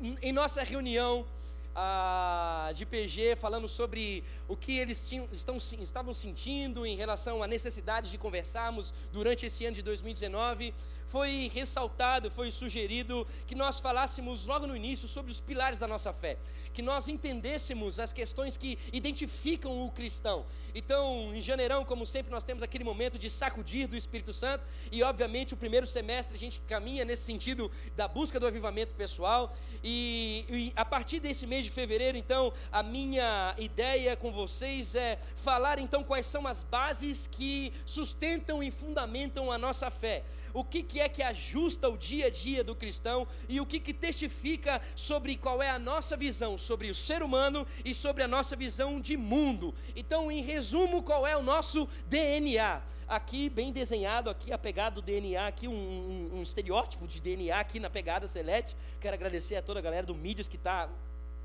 em nossa reunião ah, de PG, falando sobre o que eles tinham, estão, estavam sentindo em relação à necessidade de conversarmos durante esse ano de 2019, foi ressaltado, foi sugerido que nós falássemos logo no início sobre os pilares da nossa fé, que nós entendêssemos as questões que identificam o cristão. Então, em janeirão, como sempre, nós temos aquele momento de sacudir do Espírito Santo, e obviamente o primeiro semestre a gente caminha nesse sentido da busca do avivamento pessoal, e, e a partir desse mês de fevereiro, então, a minha ideia com vocês é falar então quais são as bases que sustentam e fundamentam a nossa fé. O que, que é que ajusta o dia a dia do cristão e o que, que testifica sobre qual é a nossa visão sobre o ser humano e sobre a nossa visão de mundo. Então, em resumo, qual é o nosso DNA? Aqui, bem desenhado, aqui a pegada do DNA, aqui um, um, um estereótipo de DNA aqui na pegada celeste. Quero agradecer a toda a galera do Mídias que está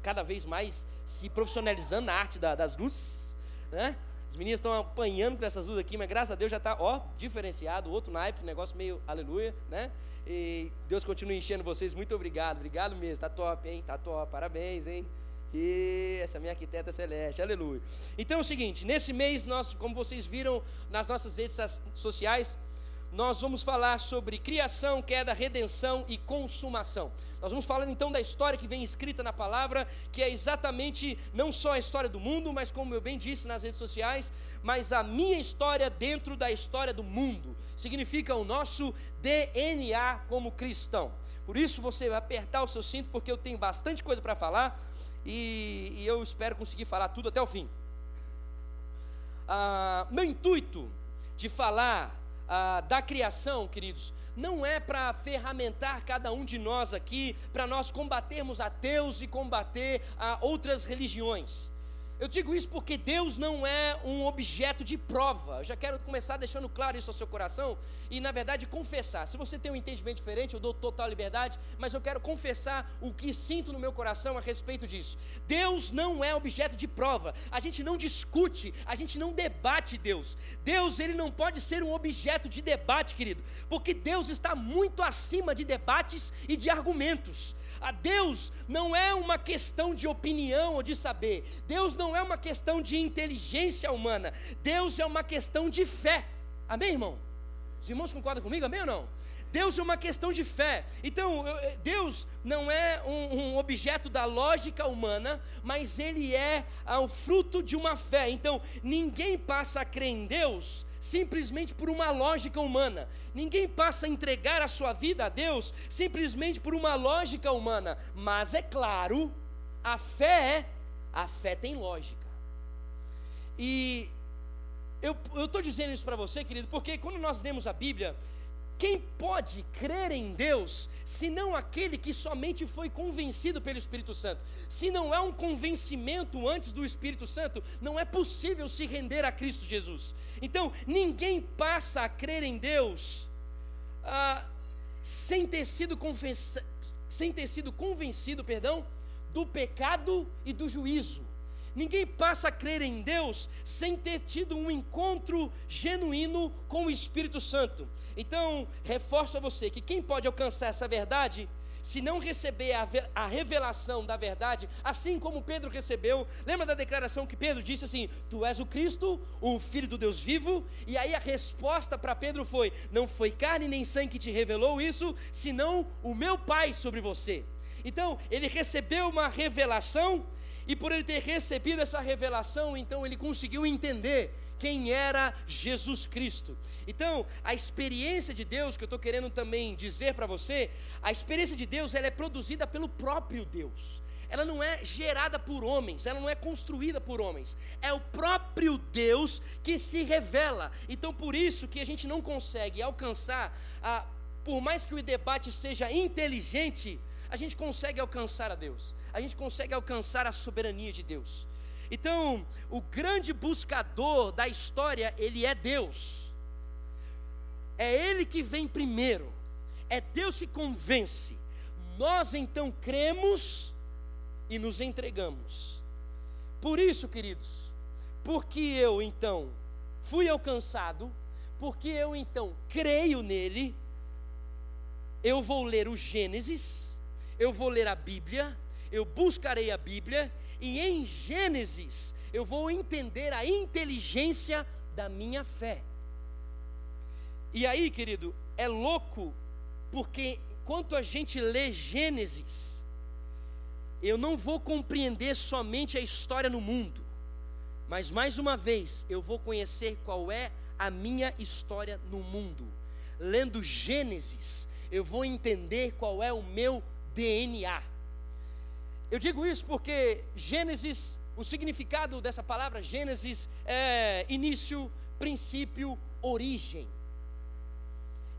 cada vez mais se profissionalizando na arte da, das luzes, né? As meninas estão apanhando com essas luzes aqui, mas graças a Deus já está, ó, diferenciado, outro naipe, negócio meio aleluia, né? E Deus continue enchendo vocês, muito obrigado, obrigado mesmo, tá top, hein? Tá top, parabéns, hein? E essa minha arquiteta celeste, aleluia. Então é o seguinte, nesse mês nós, como vocês viram nas nossas redes sociais, nós vamos falar sobre criação, queda, redenção e consumação. Nós vamos falar então da história que vem escrita na palavra, que é exatamente não só a história do mundo, mas como eu bem disse nas redes sociais, mas a minha história dentro da história do mundo. Significa o nosso DNA como cristão. Por isso você vai apertar o seu cinto, porque eu tenho bastante coisa para falar e, e, eu espero conseguir falar tudo até o fim. Ah, meu intuito de falar ah, da criação, queridos, não é para ferramentar cada um de nós aqui, para nós combatermos ateus e combater ah, outras religiões. Eu digo isso porque Deus não é um objeto de prova. Eu já quero começar deixando claro isso ao seu coração e, na verdade, confessar. Se você tem um entendimento diferente, eu dou total liberdade, mas eu quero confessar o que sinto no meu coração a respeito disso. Deus não é objeto de prova. A gente não discute, a gente não debate Deus. Deus, ele não pode ser um objeto de debate, querido, porque Deus está muito acima de debates e de argumentos. A Deus não é uma questão de opinião ou de saber. Deus não é uma questão de inteligência humana. Deus é uma questão de fé. Amém, irmão? Os irmãos concordam comigo? Amém ou não? Deus é uma questão de fé. Então, Deus não é um, um, objeto da lógica humana, mas ele é ah, o fruto de uma fé. Então, ninguém passa a crer em Deus simplesmente por uma lógica humana. Ninguém passa a entregar a sua vida a Deus simplesmente por uma lógica humana. Mas é claro, a fé, a fé tem lógica. E eu estou dizendo isso para você, querido, porque quando nós lemos a Bíblia, quem pode crer em Deus, se não aquele que somente foi convencido pelo Espírito Santo? Se não é um convencimento antes do Espírito Santo, não é possível se render a Cristo Jesus. Então, ninguém passa a crer em Deus ah, sem, ter sido sem ter sido convencido, perdão, do pecado e do juízo. Ninguém passa a crer em Deus sem ter tido um encontro genuíno com o Espírito Santo. Então, reforço a você que quem pode alcançar essa verdade se não receber a, revelação da verdade, assim como Pedro recebeu. Lembra da declaração que Pedro disse assim: Tu és o Cristo, o Filho do Deus vivo? E aí a resposta para Pedro foi: Não foi carne nem sangue que te revelou isso, senão o meu Pai sobre você. Então, ele recebeu uma revelação e por ele ter recebido essa revelação, então ele conseguiu entender quem era Jesus Cristo. Então, a experiência de Deus, que eu estou querendo também dizer para você, a experiência de Deus ela é produzida pelo próprio Deus. Ela não é gerada por homens, ela não é construída por homens. É o próprio Deus que se revela. Então, por isso que a gente não consegue alcançar, por mais que o debate seja inteligente, a gente consegue alcançar a Deus, a gente consegue alcançar a soberania de Deus. Então, o grande buscador da história, ele é Deus. É Ele que vem primeiro, é Deus que convence. Nós então cremos e nos entregamos. Por isso, queridos, porque eu então fui alcançado, porque eu então creio nele, eu vou ler o Gênesis eu vou ler a Bíblia, eu buscarei a Bíblia, e em Gênesis eu vou entender a inteligência da minha fé. E aí, querido, é louco, porque enquanto a gente lê Gênesis, eu não vou compreender somente a história no mundo, mas mais uma vez eu vou conhecer qual é a minha história no mundo. Lendo Gênesis, eu vou entender qual é o meu DNA. Eu digo isso porque Gênesis, o significado dessa palavra Gênesis é início, princípio, origem.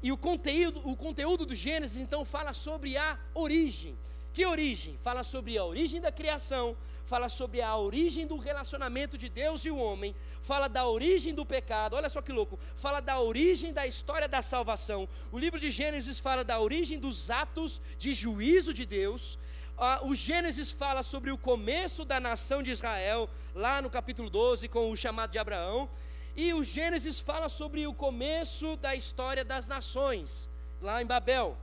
E o conteúdo, o conteúdo do Gênesis então fala sobre a origem. Que origem? Fala sobre a origem da criação, fala sobre a origem do relacionamento de Deus e o homem, fala da origem do pecado, olha só que louco, fala da origem da história da salvação. O livro de Gênesis fala da origem dos atos de juízo de Deus. Ah, o Gênesis fala sobre o começo da nação de Israel, lá no capítulo 12, com o chamado de Abraão. E o Gênesis fala sobre o começo da história das nações, lá em Babel.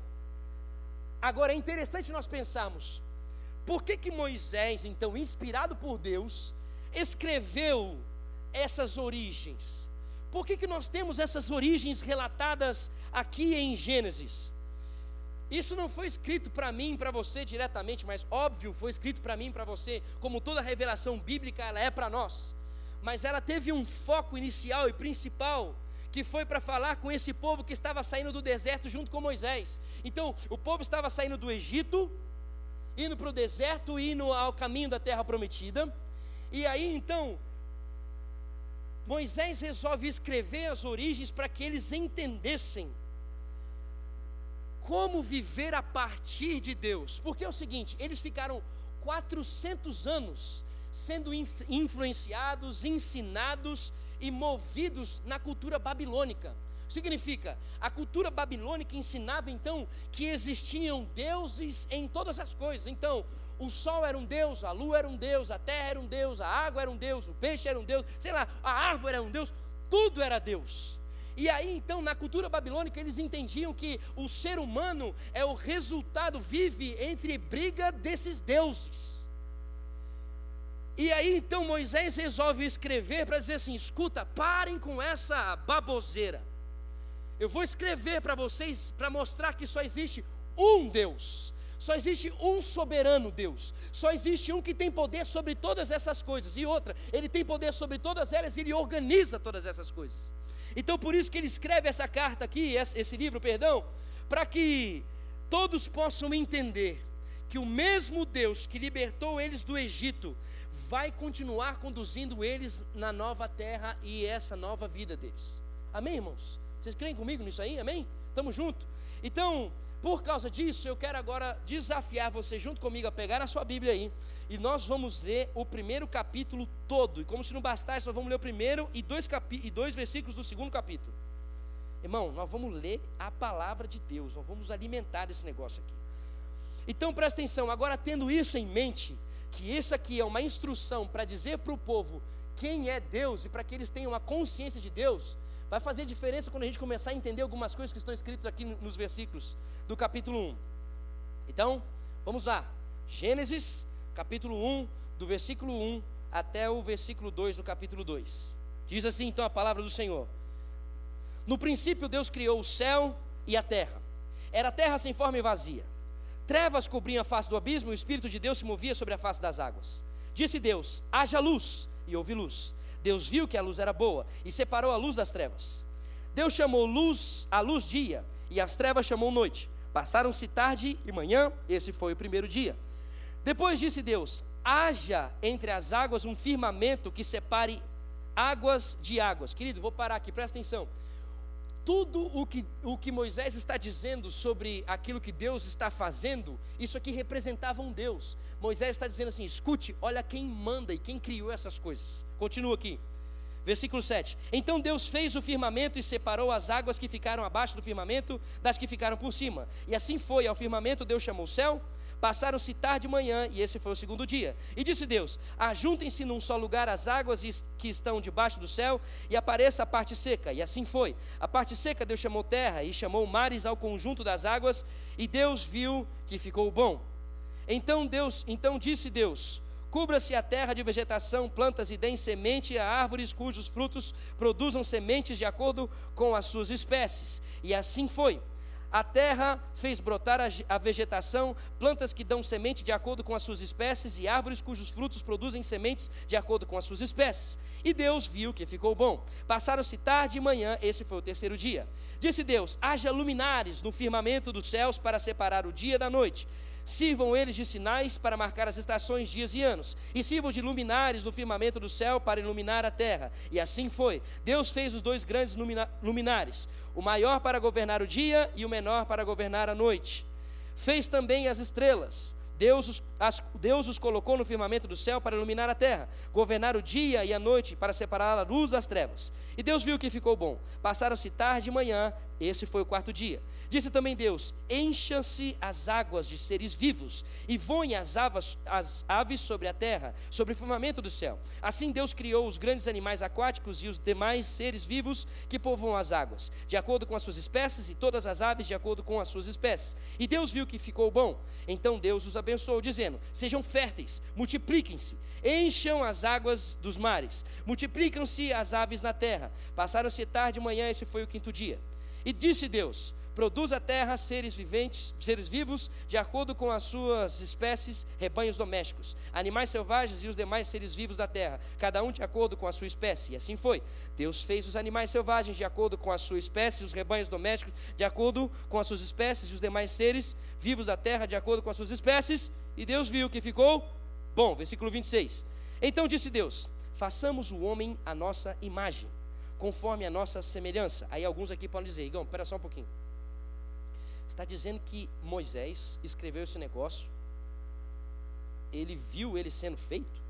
Agora é interessante nós pensarmos, por que que Moisés, então, inspirado por Deus, escreveu essas origens? Por que que nós temos essas origens relatadas aqui em Gênesis? Isso não foi escrito para mim, para você diretamente, mas óbvio, foi escrito para mim, para você, como toda revelação bíblica ela é para nós mas ela teve um foco inicial e principal, que foi para falar com esse povo que estava saindo do deserto junto com Moisés. Então, o povo estava saindo do Egito, indo para o deserto, indo ao caminho da terra prometida. E aí, então, Moisés resolve escrever as origens para que eles entendessem como viver a partir de Deus. Porque é o seguinte, eles ficaram 400 anos sendo influenciados, ensinados e movidos na cultura babilônica. Significa, a cultura babilônica ensinava então que existiam deuses em todas as coisas. Então, o sol era um deus, a lua era um deus, a terra era um deus, a água era um deus, o peixe era um deus, sei lá, a árvore era um deus, tudo era Deus. E aí então, na cultura babilônica, eles entendiam que o ser humano é o resultado, vive entre briga desses deuses. E aí então Moisés resolve escrever para dizer assim: escuta, parem com essa baboseira. Eu vou escrever para vocês para mostrar que só existe um Deus, só existe um soberano Deus, só existe um que tem poder sobre todas essas coisas. E outra, ele tem poder sobre todas elas e ele organiza todas essas coisas. Então por isso que ele escreve essa carta aqui, esse livro, perdão, para que todos possam entender que o mesmo Deus que libertou eles do Egito vai continuar conduzindo eles na nova terra e essa nova vida deles. Amém, irmãos? Vocês creem comigo nisso aí? Amém? Estamos juntos? Então, por causa disso, eu quero agora desafiar você junto comigo a pegar a sua Bíblia aí e nós vamos ler o primeiro capítulo todo. E como se não bastasse, nós vamos ler o primeiro e dois, capi e dois versículos do segundo capítulo. Irmão, nós vamos ler a palavra de Deus, nós vamos alimentar esse negócio aqui. Então presta atenção, agora tendo isso em mente, que isso aqui é uma instrução para dizer para o povo quem é Deus e para que eles tenham uma consciência de Deus, vai fazer diferença quando a gente começar a entender algumas coisas que estão escritas aqui nos versículos do capítulo 1. Então, vamos lá. Gênesis, capítulo 1, do versículo 1 até o versículo 2 do capítulo 2. Diz assim então a palavra do Senhor: No princípio Deus criou o céu e a terra. Era terra sem forma e vazia Trevas cobriam a face do abismo e o Espírito de Deus se movia sobre a face das águas. Disse Deus: haja luz, e houve luz. Deus viu que a luz era boa e separou a luz das trevas. Deus chamou luz a luz dia, e as trevas chamou noite. Passaram-se tarde e manhã, esse foi o primeiro dia. Depois disse Deus: haja entre as águas um firmamento que separe águas de águas. Querido, vou parar aqui, presta atenção tudo o que, o que Moisés está dizendo sobre aquilo que Deus está fazendo, isso aqui representava um Deus. Moisés está dizendo assim: escute, olha quem manda e quem criou essas coisas. Continua aqui, versículo 7. Então Deus fez o firmamento e separou as águas que ficaram abaixo do firmamento das que ficaram por cima. E assim foi: ao firmamento Deus chamou o céu Passaram-se tarde manhã, e esse foi o segundo dia. E disse Deus: Ajuntem-se num só lugar as águas que estão debaixo do céu, e apareça a parte seca. E assim foi. A parte seca Deus chamou terra, e chamou mares ao conjunto das águas, e Deus viu que ficou bom. Então Deus, então disse Deus: Cubra-se a terra de vegetação, plantas e deem semente a árvores cujos frutos produzam sementes de acordo com as suas espécies. E assim foi. A terra fez brotar a vegetação, plantas que dão semente de acordo com as suas espécies, e árvores cujos frutos produzem sementes de acordo com as suas espécies. E Deus viu que ficou bom. Passaram-se tarde e manhã, esse foi o terceiro dia. Disse Deus: haja luminares no firmamento dos céus para separar o dia da noite Sirvam eles de sinais para marcar as estações, dias e anos, e sirvam de luminares no firmamento do céu para iluminar a terra. E assim foi. Deus fez os dois grandes luminares, o maior para governar o dia e o menor para governar a noite. Fez também as estrelas. Deus os, as, Deus os colocou no firmamento do céu para iluminar a terra, governar o dia e a noite para separar a luz das trevas. E Deus viu que ficou bom. Passaram-se tarde e manhã, esse foi o quarto dia. Disse também Deus: Encham-se as águas de seres vivos, e voem as aves, as aves sobre a terra, sobre o firmamento do céu. Assim Deus criou os grandes animais aquáticos e os demais seres vivos que povoam as águas, de acordo com as suas espécies, e todas as aves de acordo com as suas espécies. E Deus viu que ficou bom. Então Deus os abençoou, dizendo: Sejam férteis, multipliquem-se, encham as águas dos mares, multiplicam-se as aves na terra. Passaram-se tarde e manhã, esse foi o quinto dia. E disse Deus: Produz a terra seres viventes, seres vivos, de acordo com as suas espécies, rebanhos domésticos, animais selvagens e os demais seres vivos da terra, cada um de acordo com a sua espécie. E assim foi. Deus fez os animais selvagens de acordo com a sua espécie, os rebanhos domésticos de acordo com as suas espécies, e os demais seres vivos da terra de acordo com as suas espécies. E Deus viu que ficou bom. Versículo 26. Então disse Deus: Façamos o homem a nossa imagem conforme a nossa semelhança. Aí alguns aqui podem dizer, Igão, espera só um pouquinho. Está dizendo que Moisés escreveu esse negócio, ele viu ele sendo feito?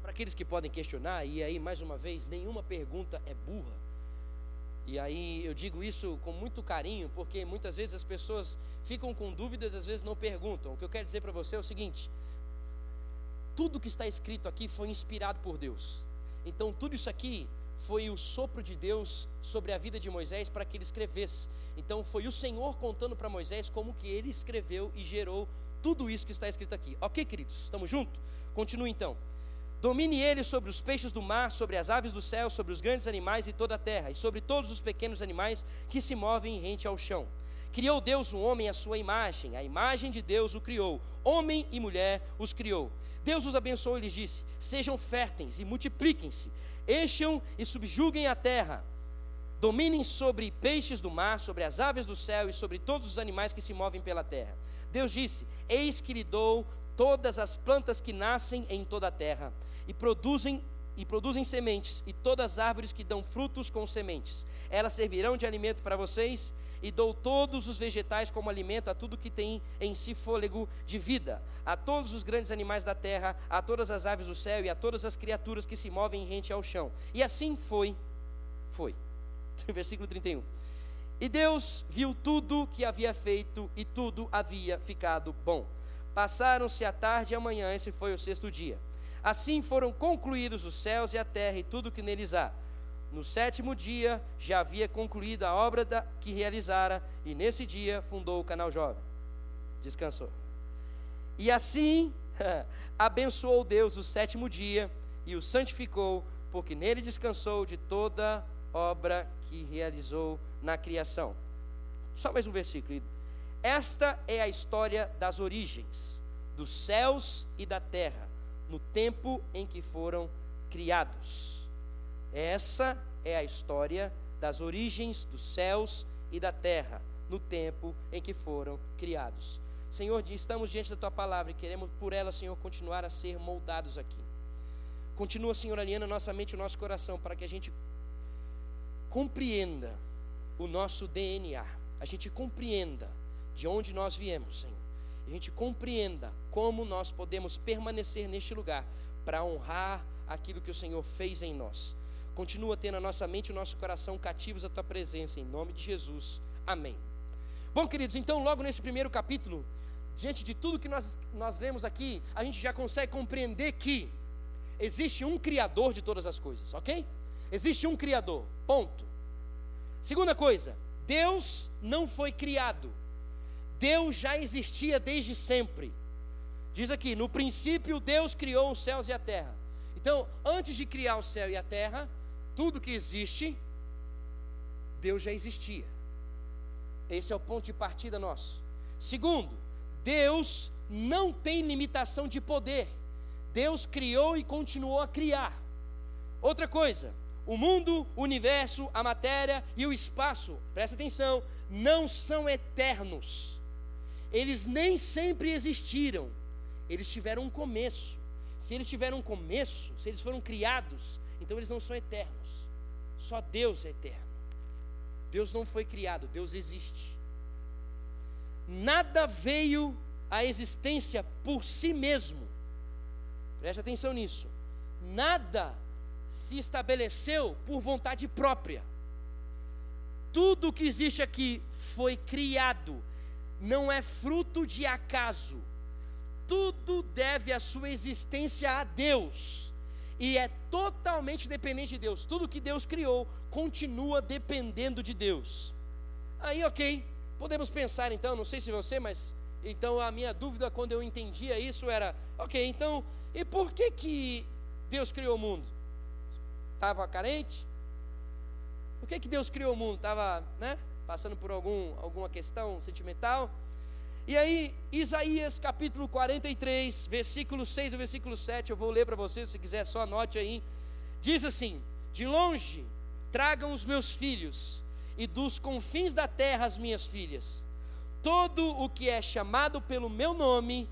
Para aqueles que podem questionar, e aí mais uma vez, nenhuma pergunta é burra. E aí eu digo isso com muito carinho, porque muitas vezes as pessoas ficam com dúvidas, às vezes não perguntam. O que eu quero dizer para você é o seguinte: tudo que está escrito aqui foi inspirado por Deus. Então, tudo isso aqui foi o sopro de Deus sobre a vida de Moisés para que ele escrevesse. Então, foi o Senhor contando para Moisés como que ele escreveu e gerou tudo isso que está escrito aqui. Ok, queridos? Estamos juntos? Continue então. Domine ele sobre os peixes do mar, sobre as aves do céu, sobre os grandes animais e toda a terra, e sobre todos os pequenos animais que se movem rente ao chão. Criou Deus o homem à sua imagem, a imagem de Deus o criou, homem e mulher os criou. Deus os abençoou e lhes disse: Sejam férteis e multipliquem-se, encham e subjuguem a terra, dominem sobre peixes do mar, sobre as aves do céu e sobre todos os animais que se movem pela terra. Deus disse: Eis que lhe dou todas as plantas que nascem em toda a terra e produzem e produzem sementes, e todas as árvores que dão frutos com sementes. Elas servirão de alimento para vocês e dou todos os vegetais como alimento a tudo que tem em si fôlego de vida, a todos os grandes animais da terra, a todas as aves do céu e a todas as criaturas que se movem rente ao chão. E assim foi, foi. Versículo 31. E Deus viu tudo que havia feito e tudo havia ficado bom. Passaram-se a tarde e a manhã, esse foi o sexto dia. Assim foram concluídos os céus e a terra e tudo que neles há no sétimo dia já havia concluído a obra da, que realizara, e nesse dia fundou o canal jovem. Descansou. E assim abençoou Deus o sétimo dia e o santificou, porque nele descansou de toda obra que realizou na criação. Só mais um versículo. Esta é a história das origens dos céus e da terra, no tempo em que foram criados. Essa é a história das origens dos céus e da terra, no tempo em que foram criados. Senhor, estamos diante da tua palavra e queremos por ela, Senhor, continuar a ser moldados aqui. Continua, Senhor, alinhando a nossa mente e o nosso coração para que a gente compreenda o nosso DNA, a gente compreenda de onde nós viemos, Senhor. A gente compreenda como nós podemos permanecer neste lugar para honrar aquilo que o Senhor fez em nós. Continua tendo a nossa mente e o nosso coração cativos à tua presença, em nome de Jesus. Amém. Bom, queridos, então, logo nesse primeiro capítulo, diante de tudo que nós, nós lemos aqui, a gente já consegue compreender que existe um Criador de todas as coisas, ok? Existe um Criador, ponto. Segunda coisa, Deus não foi criado, Deus já existia desde sempre. Diz aqui: no princípio, Deus criou os céus e a terra. Então, antes de criar o céu e a terra, tudo que existe, Deus já existia. Esse é o ponto de partida nosso. Segundo, Deus não tem limitação de poder. Deus criou e continuou a criar. Outra coisa, o mundo, o universo, a matéria e o espaço, presta atenção, não são eternos. Eles nem sempre existiram. Eles tiveram um começo. Se eles tiveram um começo, se eles foram criados, então eles não são eternos. Só Deus é eterno. Deus não foi criado, Deus existe. Nada veio à existência por si mesmo. Preste atenção nisso. Nada se estabeleceu por vontade própria. Tudo que existe aqui foi criado, não é fruto de acaso. Tudo deve a sua existência a Deus e é totalmente dependente de Deus. Tudo que Deus criou continua dependendo de Deus. Aí, ok, podemos pensar então, não sei se você, mas então a minha dúvida quando eu entendia isso era, ok, então, e por que que Deus criou o mundo? Estava carente? Por que que Deus criou o mundo? Estava, né, passando por algum, alguma questão sentimental? E aí, Isaías capítulo 43, versículo 6 ao versículo 7, eu vou ler para você, se quiser, só anote aí. Diz assim: De longe tragam os meus filhos, e dos confins da terra as minhas filhas. Todo o que é chamado pelo meu nome,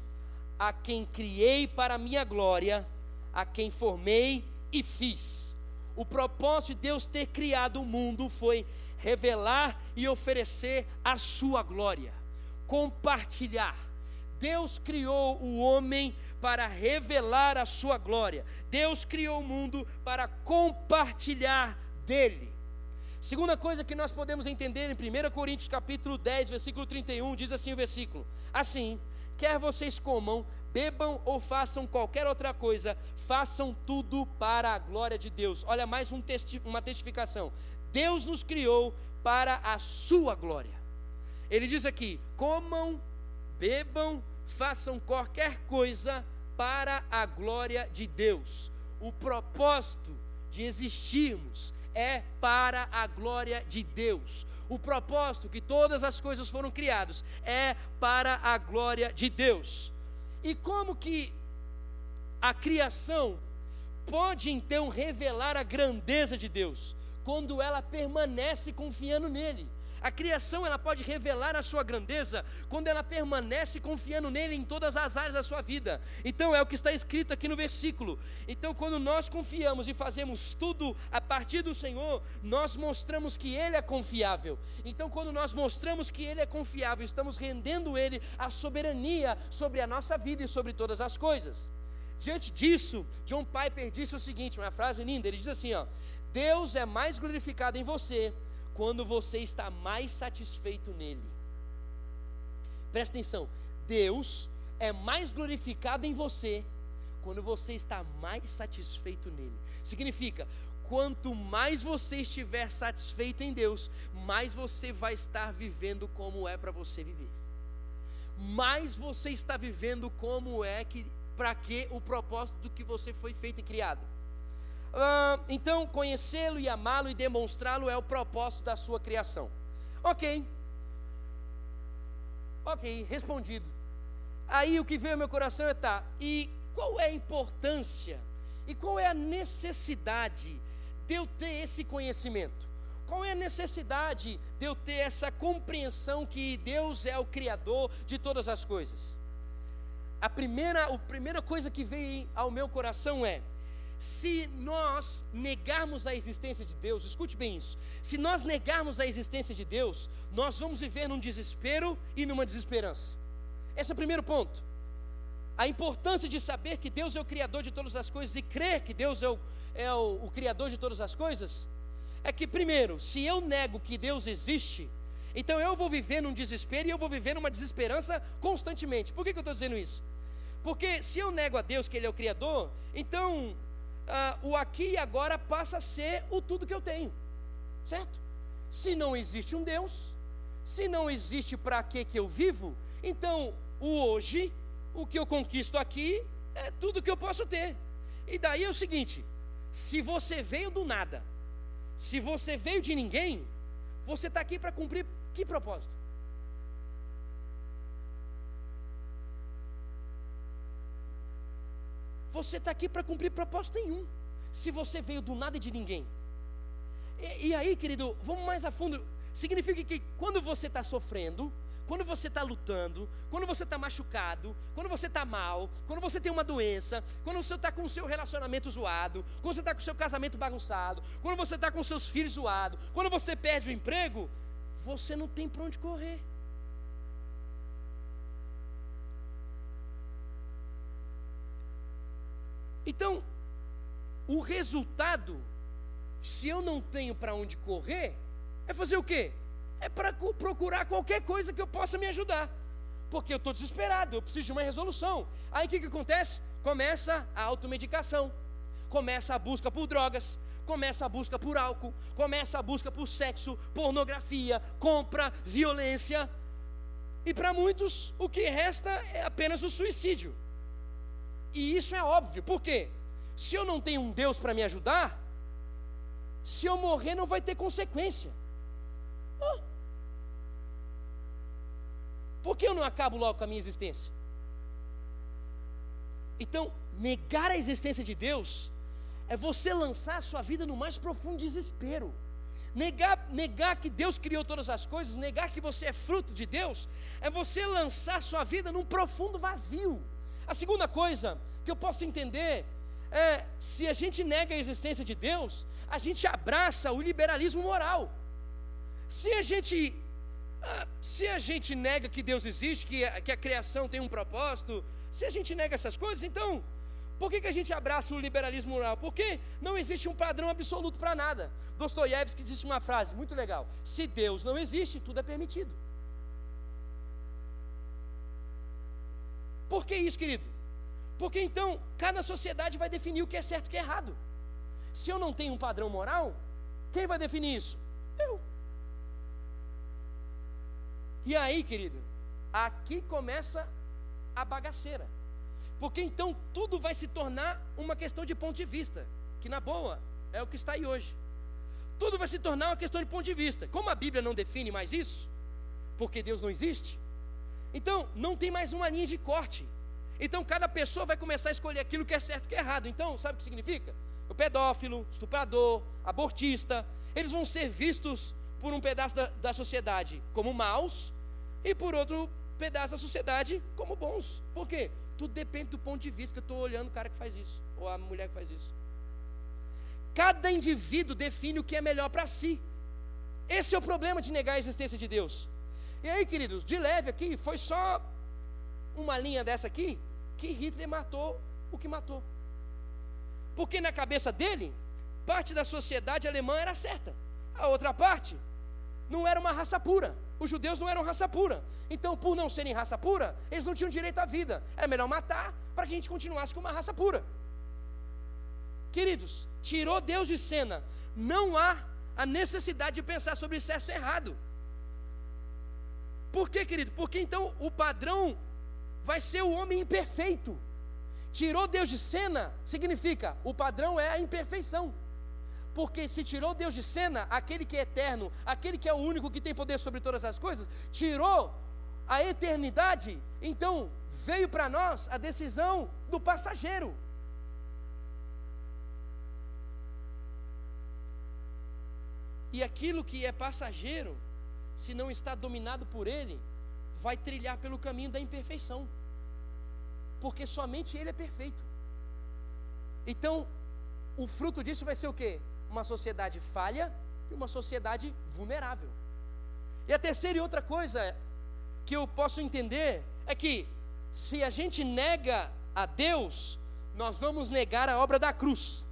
a quem criei para minha glória, a quem formei e fiz. O propósito de Deus ter criado o mundo foi revelar e oferecer a sua glória compartilhar. Deus criou o homem para revelar a sua glória. Deus criou o mundo para compartilhar dele. Segunda coisa que nós podemos entender em 1 Coríntios capítulo 10, versículo 31, diz assim o versículo: Assim, quer vocês comam, bebam ou façam qualquer outra coisa, façam tudo para a glória de Deus. Olha mais um testi uma testificação. Deus nos criou para a sua glória. Ele diz aqui: comam, bebam, façam qualquer coisa para a glória de Deus. O propósito de existirmos é para a glória de Deus. O propósito que todas as coisas foram criadas é para a glória de Deus. E como que a criação pode então revelar a grandeza de Deus? Quando ela permanece confiando nele. A criação ela pode revelar a sua grandeza quando ela permanece confiando nele em todas as áreas da sua vida. Então é o que está escrito aqui no versículo. Então quando nós confiamos e fazemos tudo a partir do Senhor, nós mostramos que ele é confiável. Então quando nós mostramos que ele é confiável, estamos rendendo ele a soberania sobre a nossa vida e sobre todas as coisas. Diante disso, John Piper disse o seguinte, uma frase linda, ele diz assim, ó: Deus é mais glorificado em você quando você está mais satisfeito nele. Presta atenção, Deus é mais glorificado em você quando você está mais satisfeito nele. Significa, quanto mais você estiver satisfeito em Deus, mais você vai estar vivendo como é para você viver. Mais você está vivendo como é que para que o propósito do que você foi feito e criado. Ah, então, conhecê-lo e amá-lo e demonstrá-lo é o propósito da sua criação. Ok. Ok, respondido. Aí o que veio ao meu coração é tá, e qual é a importância e qual é a necessidade de eu ter esse conhecimento? Qual é a necessidade de eu ter essa compreensão que Deus é o Criador de todas as coisas? A primeira, a primeira coisa que veio ao meu coração é: se nós negarmos a existência de Deus, escute bem isso, se nós negarmos a existência de Deus, nós vamos viver num desespero e numa desesperança. Esse é o primeiro ponto. A importância de saber que Deus é o Criador de todas as coisas e crer que Deus é o, é o, o Criador de todas as coisas, é que, primeiro, se eu nego que Deus existe, então eu vou viver num desespero e eu vou viver numa desesperança constantemente. Por que, que eu estou dizendo isso? Porque se eu nego a Deus que Ele é o Criador, então ah, o aqui e agora passa a ser o tudo que eu tenho, certo? Se não existe um Deus, se não existe para que que eu vivo, então o hoje, o que eu conquisto aqui, é tudo que eu posso ter. E daí é o seguinte: se você veio do nada, se você veio de ninguém, você está aqui para cumprir que propósito? Você está aqui para cumprir propósito nenhum, se você veio do nada e de ninguém. E, e aí, querido, vamos mais a fundo. Significa que quando você está sofrendo, quando você está lutando, quando você está machucado, quando você está mal, quando você tem uma doença, quando você está com o seu relacionamento zoado, quando você está com o seu casamento bagunçado, quando você está com seus filhos zoados, quando você perde o emprego, você não tem para onde correr. Então, o resultado, se eu não tenho para onde correr, é fazer o quê? É para procurar qualquer coisa que eu possa me ajudar. Porque eu estou desesperado, eu preciso de uma resolução. Aí o que, que acontece? Começa a automedicação, começa a busca por drogas, começa a busca por álcool, começa a busca por sexo, pornografia, compra, violência. E para muitos, o que resta é apenas o suicídio. E isso é óbvio, por quê? Se eu não tenho um Deus para me ajudar, se eu morrer não vai ter consequência. Por que eu não acabo logo com a minha existência? Então, negar a existência de Deus é você lançar a sua vida no mais profundo desespero. Negar, negar que Deus criou todas as coisas, negar que você é fruto de Deus, é você lançar sua vida num profundo vazio. A segunda coisa que eu posso entender é se a gente nega a existência de Deus, a gente abraça o liberalismo moral. Se a gente ah, se a gente nega que Deus existe, que a, que a criação tem um propósito, se a gente nega essas coisas, então por que, que a gente abraça o liberalismo moral? Porque não existe um padrão absoluto para nada. Dostoiévski disse uma frase muito legal: se Deus não existe, tudo é permitido. Por que isso, querido? Porque então cada sociedade vai definir o que é certo e o que é errado. Se eu não tenho um padrão moral, quem vai definir isso? Eu. E aí, querido, aqui começa a bagaceira. Porque então tudo vai se tornar uma questão de ponto de vista, que na boa é o que está aí hoje. Tudo vai se tornar uma questão de ponto de vista. Como a Bíblia não define mais isso, porque Deus não existe, então, não tem mais uma linha de corte. Então, cada pessoa vai começar a escolher aquilo que é certo e que é errado. Então, sabe o que significa? O pedófilo, estuprador, abortista, eles vão ser vistos por um pedaço da, da sociedade como maus e por outro pedaço da sociedade como bons. Por quê? Tudo depende do ponto de vista que eu estou olhando o cara que faz isso, ou a mulher que faz isso. Cada indivíduo define o que é melhor para si. Esse é o problema de negar a existência de Deus. E aí, queridos, de leve aqui, foi só uma linha dessa aqui que Hitler matou o que matou. Porque na cabeça dele, parte da sociedade alemã era certa, a outra parte não era uma raça pura. Os judeus não eram raça pura. Então, por não serem raça pura, eles não tinham direito à vida. Era melhor matar para que a gente continuasse com uma raça pura. Queridos, tirou Deus de cena. Não há a necessidade de pensar sobre sexo errado. Por quê, querido? Porque então o padrão vai ser o homem imperfeito. Tirou Deus de cena, significa o padrão é a imperfeição. Porque se tirou Deus de cena, aquele que é eterno, aquele que é o único que tem poder sobre todas as coisas, tirou a eternidade, então veio para nós a decisão do passageiro. E aquilo que é passageiro se não está dominado por ele, vai trilhar pelo caminho da imperfeição. Porque somente ele é perfeito. Então, o fruto disso vai ser o quê? Uma sociedade falha e uma sociedade vulnerável. E a terceira e outra coisa que eu posso entender é que se a gente nega a Deus, nós vamos negar a obra da cruz.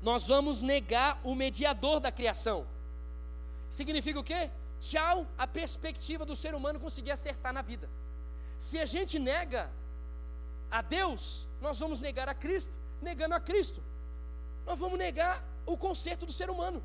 Nós vamos negar o mediador da criação. Significa o quê? Tchau a perspectiva do ser humano conseguir acertar na vida. Se a gente nega a Deus, nós vamos negar a Cristo. Negando a Cristo, nós vamos negar o conserto do ser humano.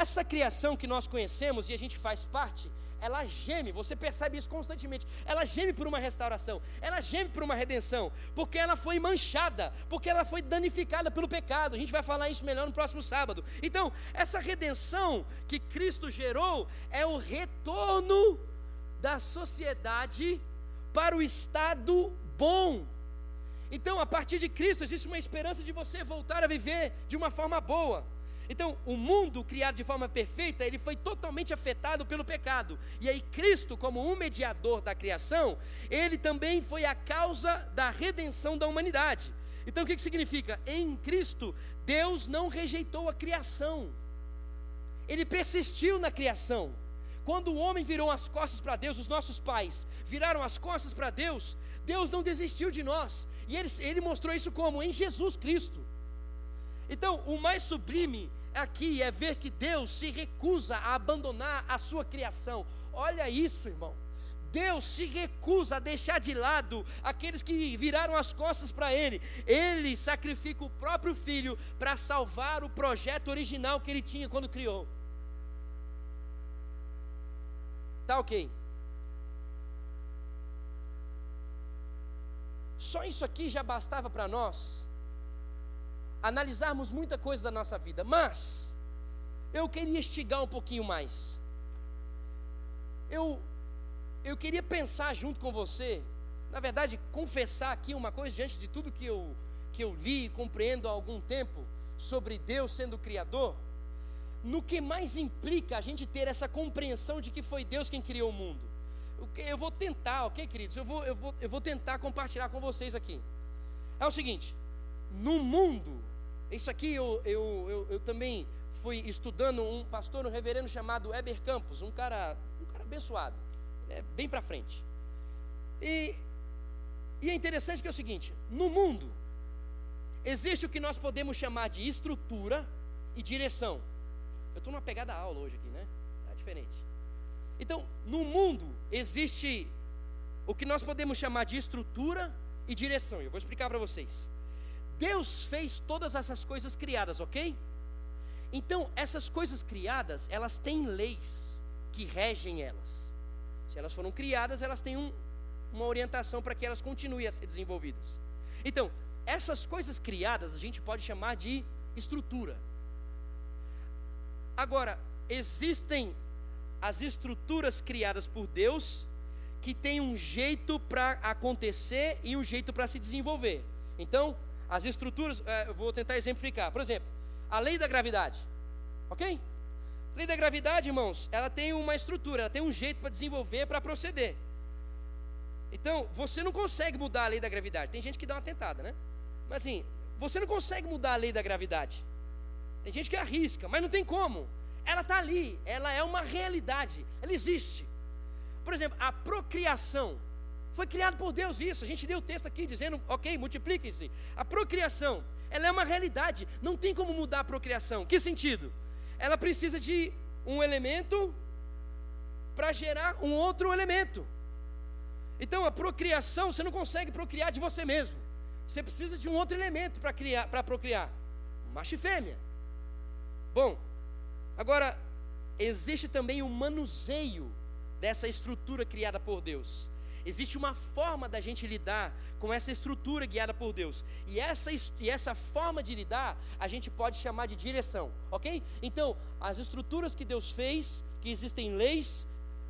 Essa criação que nós conhecemos e a gente faz parte, ela geme, você percebe isso constantemente. Ela geme por uma restauração, ela geme por uma redenção, porque ela foi manchada, porque ela foi danificada pelo pecado. A gente vai falar isso melhor no próximo sábado. Então, essa redenção que Cristo gerou é o retorno da sociedade para o estado bom. Então, a partir de Cristo existe uma esperança de você voltar a viver de uma forma boa. Então, o mundo criado de forma perfeita, ele foi totalmente afetado pelo pecado. E aí Cristo, como um mediador da criação, ele também foi a causa da redenção da humanidade. Então, o que, que significa? Em Cristo, Deus não rejeitou a criação. Ele persistiu na criação. Quando o homem virou as costas para Deus, os nossos pais viraram as costas para Deus, Deus não desistiu de nós. E ele, ele mostrou isso como? Em Jesus Cristo. Então, o mais sublime aqui é ver que Deus se recusa a abandonar a sua criação. Olha isso, irmão. Deus se recusa a deixar de lado aqueles que viraram as costas para Ele. Ele sacrifica o próprio filho para salvar o projeto original que ele tinha quando criou. Tá ok. Só isso aqui já bastava para nós analisarmos muita coisa da nossa vida, mas eu queria estigar um pouquinho mais. Eu eu queria pensar junto com você, na verdade, confessar aqui uma coisa diante de tudo que eu que eu li e compreendo há algum tempo sobre Deus sendo criador, no que mais implica a gente ter essa compreensão de que foi Deus quem criou o mundo. Eu vou tentar, ok, queridos? Eu vou, eu vou, eu vou tentar compartilhar com vocês aqui. É o seguinte: no mundo isso aqui eu, eu, eu, eu também fui estudando um pastor, um reverendo chamado Eber Campos, um cara, um cara abençoado, é bem para frente. E, e é interessante que é o seguinte: no mundo existe o que nós podemos chamar de estrutura e direção. Eu estou numa pegada aula hoje aqui, né? Tá diferente. Então, no mundo existe o que nós podemos chamar de estrutura e direção. Eu vou explicar para vocês. Deus fez todas essas coisas criadas, ok? Então, essas coisas criadas, elas têm leis que regem elas. Se elas foram criadas, elas têm um, uma orientação para que elas continuem a ser desenvolvidas. Então, essas coisas criadas a gente pode chamar de estrutura. Agora, existem as estruturas criadas por Deus que têm um jeito para acontecer e um jeito para se desenvolver. Então, as estruturas, é, vou tentar exemplificar. Por exemplo, a lei da gravidade. Ok? A lei da gravidade, irmãos, ela tem uma estrutura, ela tem um jeito para desenvolver, para proceder. Então, você não consegue mudar a lei da gravidade. Tem gente que dá uma tentada, né? Mas assim, você não consegue mudar a lei da gravidade. Tem gente que arrisca, mas não tem como. Ela está ali, ela é uma realidade, ela existe. Por exemplo, a procriação. Foi criado por Deus isso. A gente leu o texto aqui dizendo, ok, multipliquem-se. A procriação, ela é uma realidade. Não tem como mudar a procriação. Que sentido? Ela precisa de um elemento para gerar um outro elemento. Então, a procriação, você não consegue procriar de você mesmo. Você precisa de um outro elemento para criar, para procriar. Macho e fêmea. Bom, agora existe também o manuseio dessa estrutura criada por Deus. Existe uma forma da gente lidar com essa estrutura guiada por Deus. E essa, e essa forma de lidar a gente pode chamar de direção, ok? Então, as estruturas que Deus fez, que existem leis,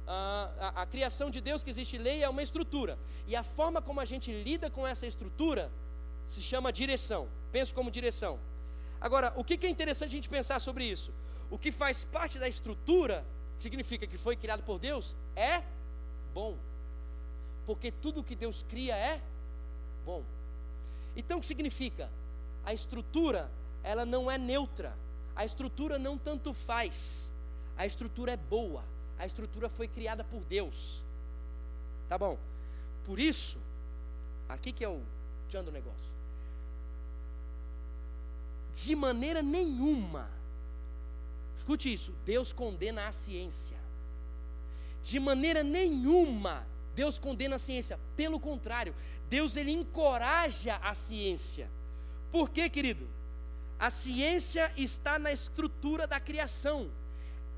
a, a, a criação de Deus, que existe lei, é uma estrutura. E a forma como a gente lida com essa estrutura se chama direção. Penso como direção. Agora, o que é interessante a gente pensar sobre isso? O que faz parte da estrutura, significa que foi criado por Deus, é bom porque tudo que Deus cria é bom. Então o que significa? A estrutura, ela não é neutra. A estrutura não tanto faz. A estrutura é boa. A estrutura foi criada por Deus. Tá bom? Por isso, aqui que é o tchan do negócio. De maneira nenhuma, escute isso, Deus condena a ciência. De maneira nenhuma Deus condena a ciência. Pelo contrário, Deus ele encoraja a ciência. Por quê, querido? A ciência está na estrutura da criação.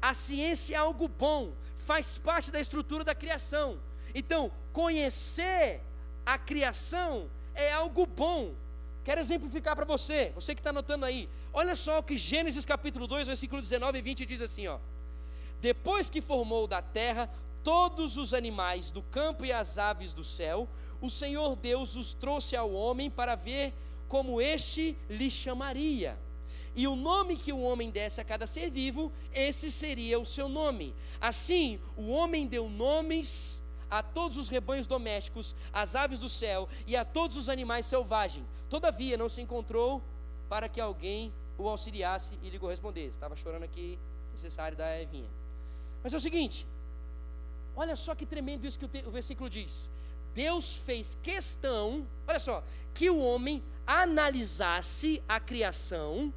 a ciência é algo bom, faz parte da estrutura da criação. Então, conhecer a criação é algo bom. Quero exemplificar para você, você que está anotando aí. Olha só o que Gênesis capítulo 2, versículo 19 e 20 diz assim: ó. Depois que formou da terra todos os animais do campo e as aves do céu, o Senhor Deus os trouxe ao homem para ver como este lhe chamaria. E o nome que o homem desse a cada ser vivo, esse seria o seu nome. Assim, o homem deu nomes a todos os rebanhos domésticos, às aves do céu e a todos os animais selvagens. Todavia não se encontrou para que alguém o auxiliasse e lhe correspondesse. Estava chorando aqui, necessário da Evinha. Mas é o seguinte, olha só que tremendo isso que o, te, o versículo diz. Deus fez questão, olha só, que o homem analisasse a criação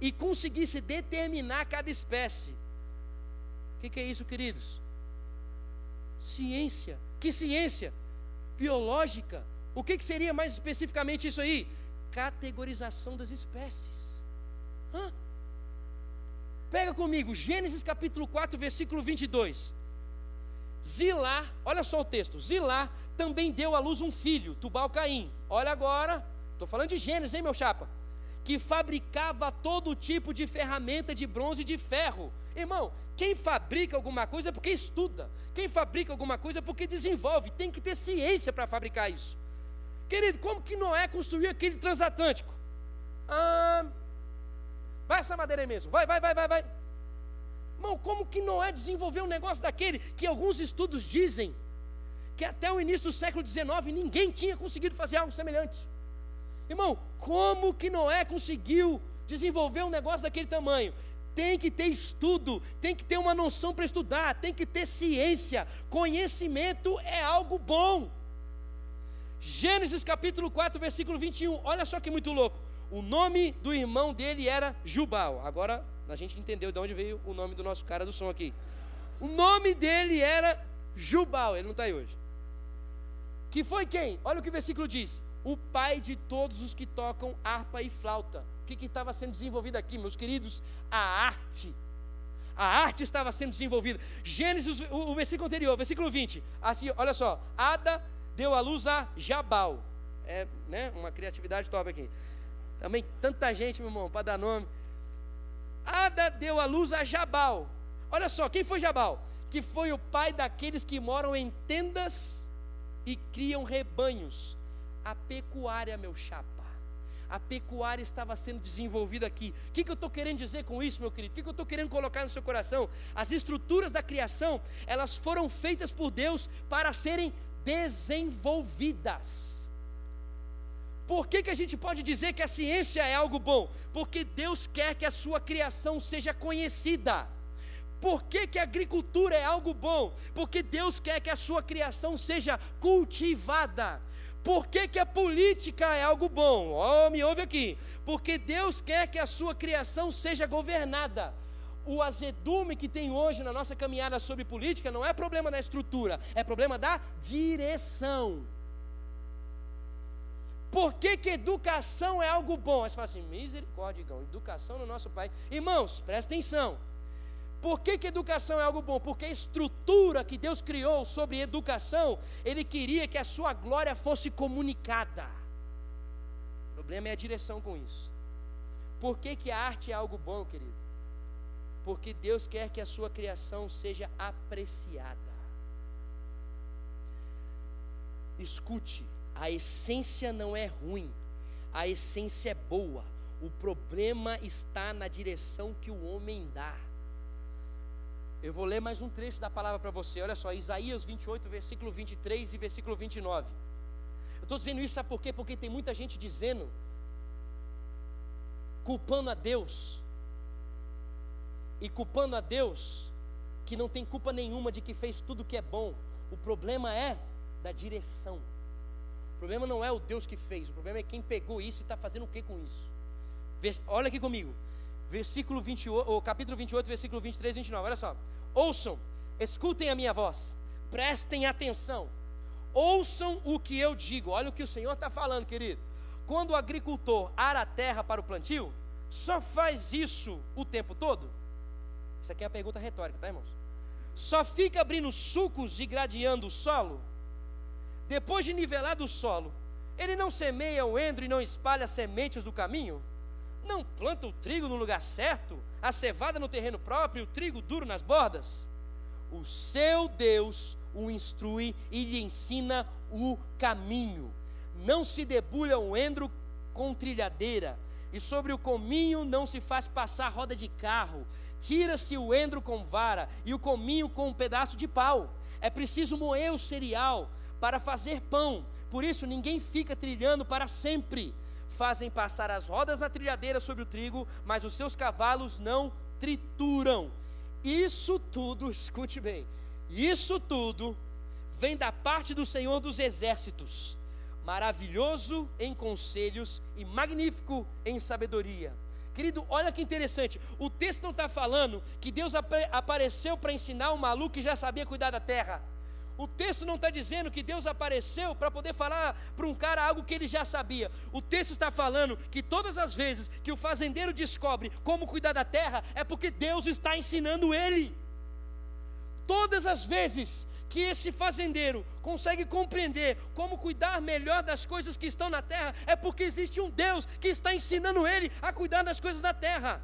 e conseguisse determinar cada espécie. O que, que é isso, queridos? Ciência. Que ciência? Biológica. O que, que seria mais especificamente isso aí? Categorização das espécies. Hã? Pega comigo, Gênesis capítulo 4, versículo 22. Zilá, olha só o texto. Zilá também deu à luz um filho, Tubal Caim. Olha agora, estou falando de Gênesis, hein, meu chapa? Que fabricava todo tipo de ferramenta de bronze e de ferro. Irmão, quem fabrica alguma coisa é porque estuda. Quem fabrica alguma coisa é porque desenvolve. Tem que ter ciência para fabricar isso. Querido, como que Noé construiu aquele transatlântico? Ah, vai essa madeira aí mesmo. Vai, vai, vai, vai, vai. Irmão, como que Noé desenvolveu um negócio daquele que alguns estudos dizem que até o início do século XIX ninguém tinha conseguido fazer algo semelhante? Irmão, como que Noé conseguiu desenvolver um negócio daquele tamanho? Tem que ter estudo, tem que ter uma noção para estudar, tem que ter ciência. Conhecimento é algo bom. Gênesis capítulo 4, versículo 21. Olha só que muito louco. O nome do irmão dele era Jubal. Agora a gente entendeu de onde veio o nome do nosso cara do som aqui. O nome dele era Jubal, ele não está aí hoje. Que foi quem? Olha o que o versículo diz: o pai de todos os que tocam harpa e flauta. O que estava sendo desenvolvido aqui, meus queridos? A arte. A arte estava sendo desenvolvida. Gênesis, o, o versículo anterior, versículo 20. Assim, olha só: Ada deu a luz a Jabal. É né, uma criatividade top aqui. Também tanta gente, meu irmão, para dar nome. Ada deu a luz a Jabal. Olha só, quem foi Jabal? Que foi o pai daqueles que moram em tendas e criam rebanhos. A pecuária, meu chapa. A pecuária estava sendo desenvolvida aqui. O que, que eu estou querendo dizer com isso, meu querido? O que, que eu estou querendo colocar no seu coração? As estruturas da criação, elas foram feitas por Deus para serem desenvolvidas. Por que, que a gente pode dizer que a ciência é algo bom? Porque Deus quer que a sua criação seja conhecida. Por que, que a agricultura é algo bom? Porque Deus quer que a sua criação seja cultivada. Por que, que a política é algo bom? Oh, me ouve aqui. Porque Deus quer que a sua criação seja governada. O azedume que tem hoje na nossa caminhada sobre política não é problema da estrutura, é problema da direção. Por que, que educação é algo bom? Aí você fala assim, misericórdia, Igão, educação no nosso país. Irmãos, presta atenção. Por que, que educação é algo bom? Porque a estrutura que Deus criou sobre educação, Ele queria que a sua glória fosse comunicada. O problema é a direção com isso. Por que, que a arte é algo bom, querido? Porque Deus quer que a sua criação seja apreciada. Escute, a essência não é ruim, a essência é boa. O problema está na direção que o homem dá. Eu vou ler mais um trecho da palavra para você. Olha só, Isaías 28, versículo 23 e versículo 29. Eu estou dizendo isso, sabe por quê? Porque tem muita gente dizendo, culpando a Deus, e culpando a Deus, que não tem culpa nenhuma de que fez tudo que é bom. O problema é da direção. O problema não é o Deus que fez, o problema é quem pegou isso e está fazendo o que com isso. Olha aqui comigo, versículo 28, capítulo 28, versículo 23 e 29. Olha só. Ouçam, escutem a minha voz, prestem atenção, ouçam o que eu digo. Olha o que o Senhor está falando, querido. Quando o agricultor ara a terra para o plantio, só faz isso o tempo todo? Isso aqui é a pergunta retórica, tá, irmãos? Só fica abrindo sucos e gradeando o solo? Depois de nivelado o solo, ele não semeia o endro e não espalha sementes do caminho? Não planta o trigo no lugar certo, a cevada no terreno próprio e o trigo duro nas bordas? O seu Deus o instrui e lhe ensina o caminho. Não se debulha o endro com trilhadeira, e sobre o cominho não se faz passar roda de carro. Tira-se o endro com vara e o cominho com um pedaço de pau. É preciso moer o cereal para fazer pão. Por isso ninguém fica trilhando para sempre. Fazem passar as rodas na trilhadeira sobre o trigo, mas os seus cavalos não trituram. Isso tudo, escute bem, isso tudo vem da parte do Senhor dos Exércitos, maravilhoso em conselhos e magnífico em sabedoria. Querido, olha que interessante. O texto não está falando que Deus ap apareceu para ensinar um maluco que já sabia cuidar da terra. O texto não está dizendo que Deus apareceu para poder falar para um cara algo que ele já sabia. O texto está falando que todas as vezes que o fazendeiro descobre como cuidar da terra, é porque Deus está ensinando ele. Todas as vezes que esse fazendeiro consegue compreender como cuidar melhor das coisas que estão na terra, é porque existe um Deus que está ensinando ele a cuidar das coisas da terra.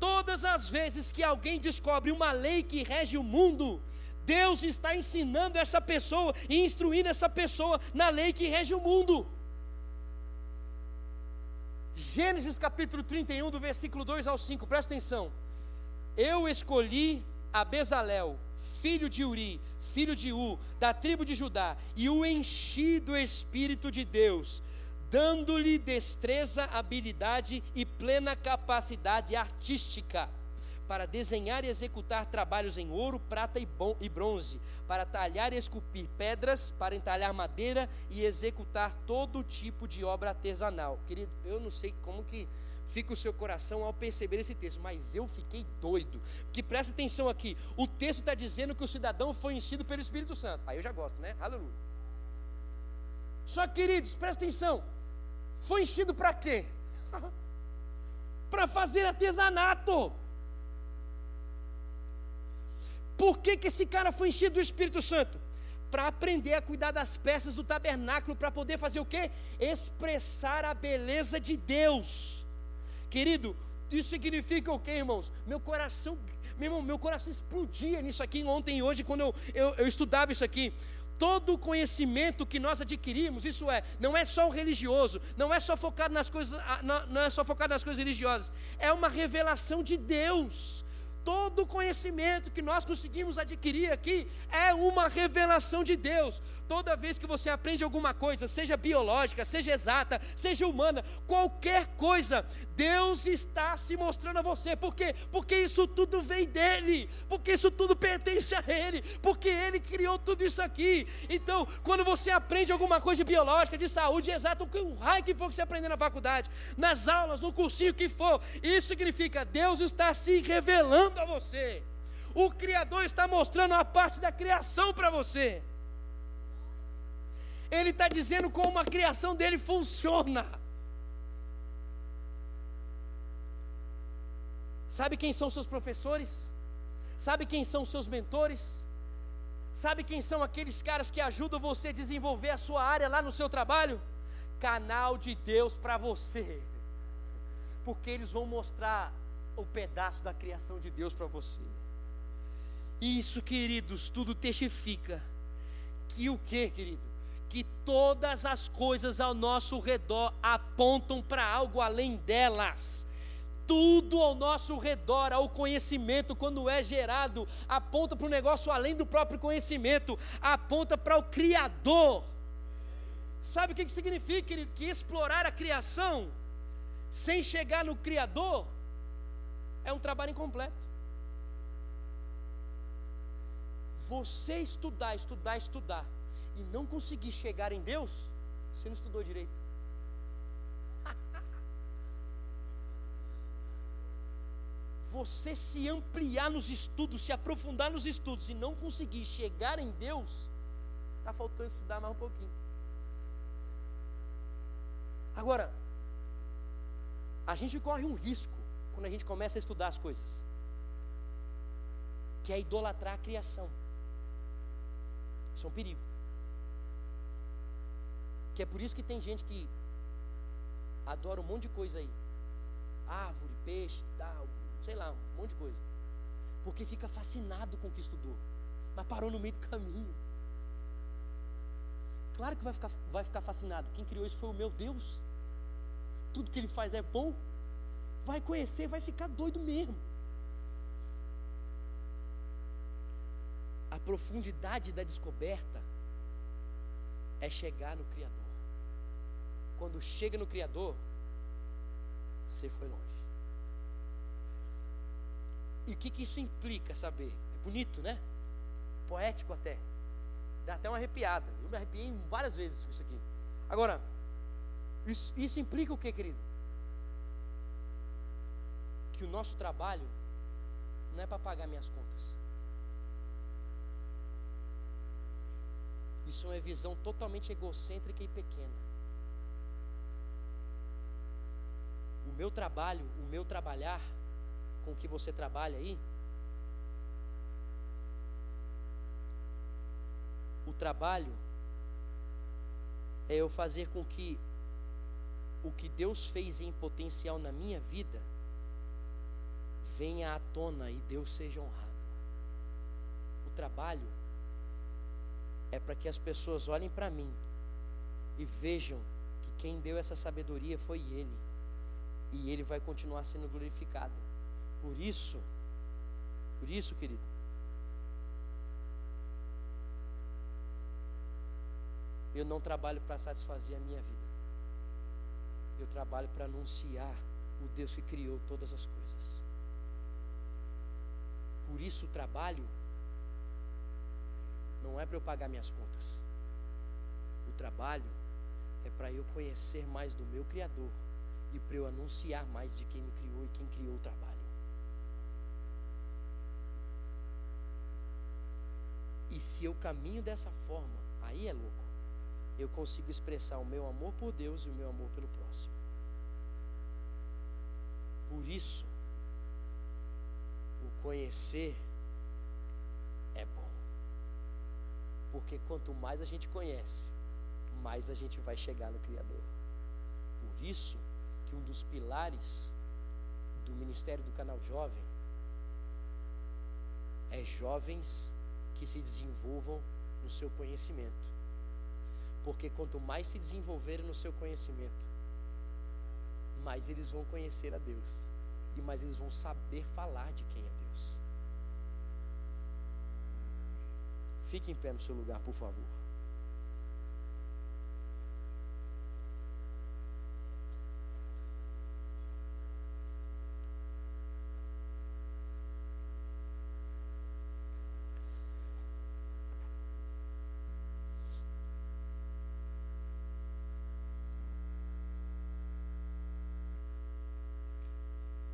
Todas as vezes que alguém descobre uma lei que rege o mundo, Deus está ensinando essa pessoa e instruindo essa pessoa na lei que rege o mundo. Gênesis capítulo 31, do versículo 2 ao 5, presta atenção. Eu escolhi a Bezalel, filho de Uri, filho de U, da tribo de Judá, e o enchi do Espírito de Deus, dando-lhe destreza, habilidade e plena capacidade artística para desenhar e executar trabalhos em ouro, prata e bronze, para talhar e esculpir pedras, para entalhar madeira e executar todo tipo de obra artesanal. Querido, eu não sei como que fica o seu coração ao perceber esse texto, mas eu fiquei doido. Porque presta atenção aqui, o texto está dizendo que o cidadão foi enchido pelo Espírito Santo. Aí eu já gosto, né? Aleluia. Só queridos, presta atenção. Foi enchido para quê? para fazer artesanato. Por que, que esse cara foi enchido do Espírito Santo? Para aprender a cuidar das peças do tabernáculo, para poder fazer o quê? Expressar a beleza de Deus. Querido, isso significa o quê, irmãos? Meu coração, meu, irmão, meu coração explodia nisso aqui ontem e hoje, quando eu, eu, eu estudava isso aqui todo o conhecimento que nós adquirimos, isso é, não é só o religioso, não é só focado nas coisas, não é só focado nas coisas religiosas, é uma revelação de Deus todo o conhecimento que nós conseguimos adquirir aqui é uma revelação de Deus. Toda vez que você aprende alguma coisa, seja biológica, seja exata, seja humana, qualquer coisa, Deus está se mostrando a você. Por quê? Porque isso tudo vem dele, porque isso tudo pertence a ele, porque ele criou tudo isso aqui. Então, quando você aprende alguma coisa de biológica, de saúde, exata, o que o raio que for que você aprender na faculdade, nas aulas, no cursinho que for, isso significa Deus está se revelando a você. O Criador está mostrando a parte da criação para você. Ele está dizendo como a criação dele funciona. Sabe quem são seus professores? Sabe quem são seus mentores? Sabe quem são aqueles caras que ajudam você a desenvolver a sua área lá no seu trabalho? Canal de Deus para você. Porque eles vão mostrar o pedaço da criação de Deus para você. Isso, queridos, tudo testifica que o que, querido? Que todas as coisas ao nosso redor apontam para algo além delas. Tudo ao nosso redor, ao conhecimento, quando é gerado, aponta para um negócio além do próprio conhecimento, aponta para o Criador. Sabe o que significa, querido? Que explorar a criação sem chegar no Criador é um trabalho incompleto. Você estudar, estudar, estudar e não conseguir chegar em Deus, você não estudou direito. Você se ampliar nos estudos, se aprofundar nos estudos e não conseguir chegar em Deus, está faltando estudar mais um pouquinho. Agora, a gente corre um risco quando a gente começa a estudar as coisas. que é idolatrar a criação. Isso é um perigo. Que é por isso que tem gente que adora um monte de coisa aí. Árvore, peixe, tal, sei lá, um monte de coisa. Porque fica fascinado com o que estudou. Mas parou no meio do caminho. Claro que vai ficar, vai ficar fascinado. Quem criou isso foi o meu Deus. Tudo que ele faz é bom. Vai conhecer, vai ficar doido mesmo. A profundidade da descoberta é chegar no Criador. Quando chega no Criador, você foi longe. E o que, que isso implica saber? É bonito, né? Poético até. Dá até uma arrepiada. Eu me arrepiei várias vezes com isso aqui. Agora, isso, isso implica o que, querido? Que o nosso trabalho não é para pagar minhas contas. Isso é uma visão totalmente egocêntrica e pequena. O meu trabalho, o meu trabalhar, com que você trabalha aí, o trabalho é eu fazer com que o que Deus fez em potencial na minha vida venha à tona e Deus seja honrado. O trabalho é para que as pessoas olhem para mim e vejam que quem deu essa sabedoria foi Ele, e Ele vai continuar sendo glorificado. Por isso, por isso, querido, eu não trabalho para satisfazer a minha vida, eu trabalho para anunciar o Deus que criou todas as coisas. Por isso, o trabalho não é para eu pagar minhas contas. O trabalho é para eu conhecer mais do meu Criador e para eu anunciar mais de quem me criou e quem criou o trabalho. E se eu caminho dessa forma, aí é louco. Eu consigo expressar o meu amor por Deus e o meu amor pelo próximo. Por isso, conhecer Porque quanto mais a gente conhece, mais a gente vai chegar no Criador. Por isso que um dos pilares do ministério do canal Jovem é jovens que se desenvolvam no seu conhecimento. Porque quanto mais se desenvolverem no seu conhecimento, mais eles vão conhecer a Deus e mais eles vão saber falar de quem é Deus. Fique em pé no seu lugar, por favor.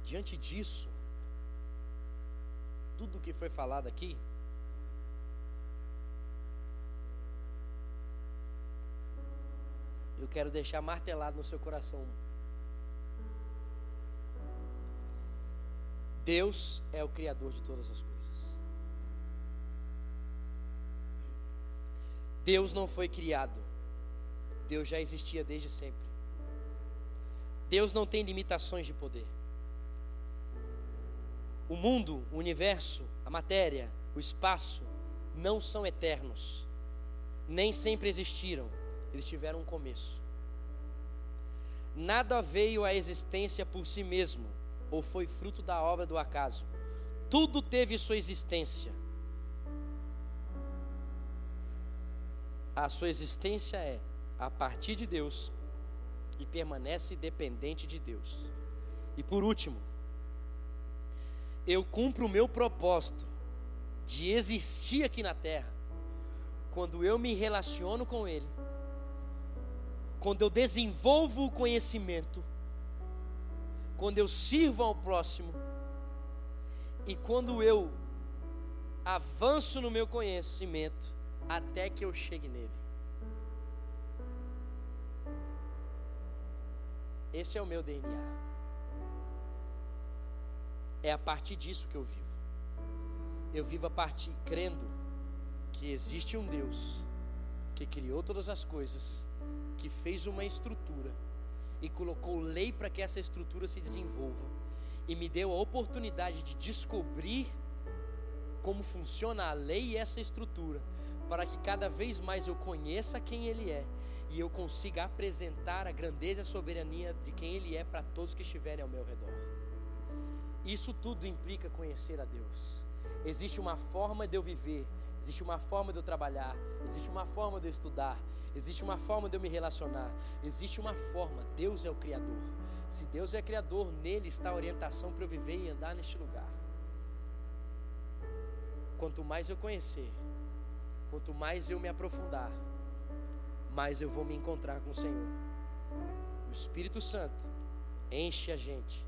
Diante disso, tudo que foi falado aqui, quero deixar martelado no seu coração. Deus é o Criador de todas as coisas. Deus não foi criado, Deus já existia desde sempre. Deus não tem limitações de poder. O mundo, o universo, a matéria, o espaço não são eternos, nem sempre existiram eles tiveram um começo. Nada veio à existência por si mesmo, ou foi fruto da obra do acaso. Tudo teve sua existência. A sua existência é a partir de Deus e permanece dependente de Deus. E por último, eu cumpro o meu propósito de existir aqui na terra quando eu me relaciono com Ele quando eu desenvolvo o conhecimento, quando eu sirvo ao próximo e quando eu avanço no meu conhecimento até que eu chegue nele. Esse é o meu DNA. É a partir disso que eu vivo. eu vivo a partir crendo que existe um Deus que criou todas as coisas, que fez uma estrutura e colocou lei para que essa estrutura se desenvolva e me deu a oportunidade de descobrir como funciona a lei e essa estrutura, para que cada vez mais eu conheça quem Ele é e eu consiga apresentar a grandeza e a soberania de quem Ele é para todos que estiverem ao meu redor. Isso tudo implica conhecer a Deus. Existe uma forma de eu viver, existe uma forma de eu trabalhar, existe uma forma de eu estudar, existe uma forma de eu me relacionar, existe uma forma. Deus é o Criador. Se Deus é Criador, nele está a orientação para eu viver e andar neste lugar. Quanto mais eu conhecer, quanto mais eu me aprofundar, mais eu vou me encontrar com o Senhor. O Espírito Santo enche a gente